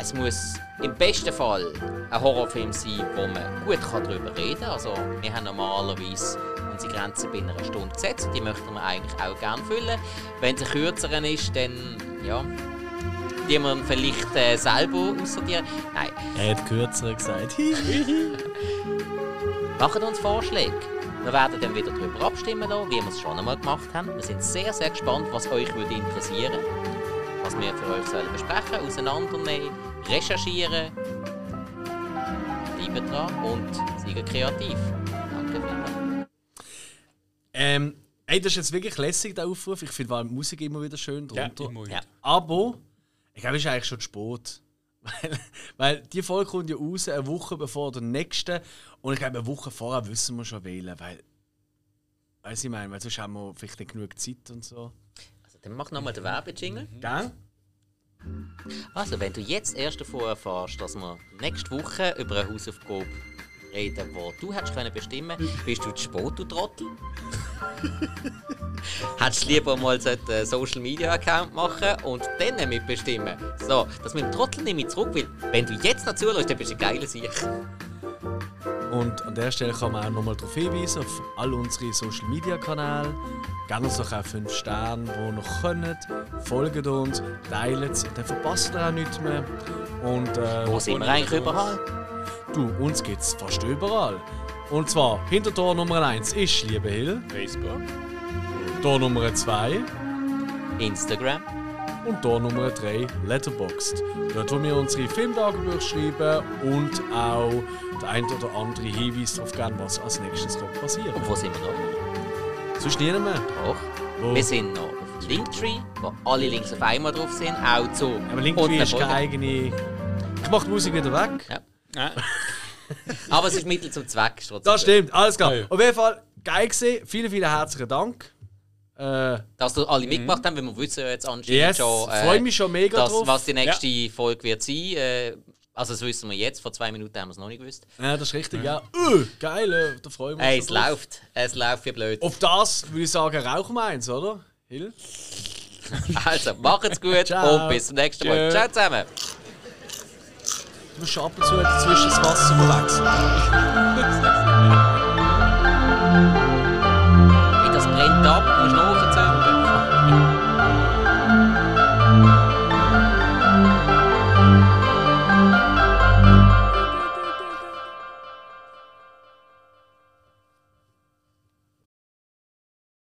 Es muss im besten Fall ein Horrorfilm sein, wo man gut darüber reden kann. Also, wir haben normalerweise unsere Grenzen bei einer Stunde gesetzt. Die möchten wir eigentlich auch gerne füllen. Wenn es ein kürzerer ist, dann ja, die man vielleicht äh, selber aussortieren. Nein, Er hat kürzer gesagt. Macht uns Vorschläge. Wir werden dann wieder darüber abstimmen, lassen, wie wir es schon einmal gemacht haben. Wir sind sehr, sehr gespannt, was euch würde interessieren Was wir für euch sollen besprechen, auseinandernehmen, recherchieren. Bleiben dran und seid kreativ. Danke vielmals. ähm, ey, das ist jetzt wirklich lässig, der Aufruf. Ich finde die Musik immer wieder schön Ja, drunter. Ja. wieder. Aber ich glaube, es ist eigentlich schon zu spät. Weil, weil die Folge kommt ja raus eine Woche bevor der nächste. Und ich glaube, eine Woche vorher wissen wir schon wählen. Weil, weißt du, ich meine, weil sonst haben wir vielleicht nicht genug Zeit und so. Also, dann mach nochmal den Werbejingle. Gell? Also, wenn du jetzt erst davon erfährst, dass wir nächste Woche über eine Hausaufgabe reden, wo du hättest können bestimmen, bist du zu spät, du Trottel? Hättest du lieber mal so einen Social Media Account machen und dann mitbestimmen. So, das mit dem Trottel nehme ich zurück, weil wenn du jetzt noch zuhörst, dann bist du ein geiler Sieg. Und an der Stelle kann man auch nochmal darauf hinweisen, auf all unsere Social Media Kanäle. Gebt uns doch auch 5 Sterne, die ihr noch könnt. Folgt uns, teilt es, dann verpasst ihr auch nichts mehr. Und äh, Wo sind wir eigentlich überall? du, uns gibt es fast überall. Und zwar, hinter Tor Nummer 1 ist Liebe Hill, Facebook. Tor Nummer 2 Instagram. Und Tor Nummer 3 Letterboxd. Dort, wo wir unsere Filmtagebücher schreiben und auch der ein oder andere Hinweis darauf geben, was als nächstes kommt passieren. Und wo sind wir noch? Sonst nie mehr. Doch. Wo? Wir sind noch auf Linktree, wo alle Links auf einmal drauf sind, auch zu. Aber Linktree ist keine eigene... Ich mach die Musik wieder weg. Ja. Ja. Aber es ist Mittel zum Zweck. trotzdem Das stimmt, alles klar. Ja. Auf jeden Fall, geil gesehen. Vielen, vielen herzlichen Dank. Äh. Dass du alle mitgemacht haben, weil wir wissen ja jetzt anscheinend yes, schon, äh, freue mich schon mega dass, drauf. was die nächste Folge wird sein. Äh, also das wissen wir jetzt, vor zwei Minuten haben wir es noch nicht gewusst. Ja, das ist richtig, ja. Uh, geil, äh, da freuen wir uns. Hey, es drauf. läuft. Es läuft wie blöd. Auf das würde ich sagen, rauchen wir eins, oder? Hill? Also, macht's gut Ciao. und bis zum nächsten Mal. Tschö. Ciao zusammen. Du musst ab und zu dazwischen das Wasser verwechseln. Hey, das brennt ab, musst du nachziehen.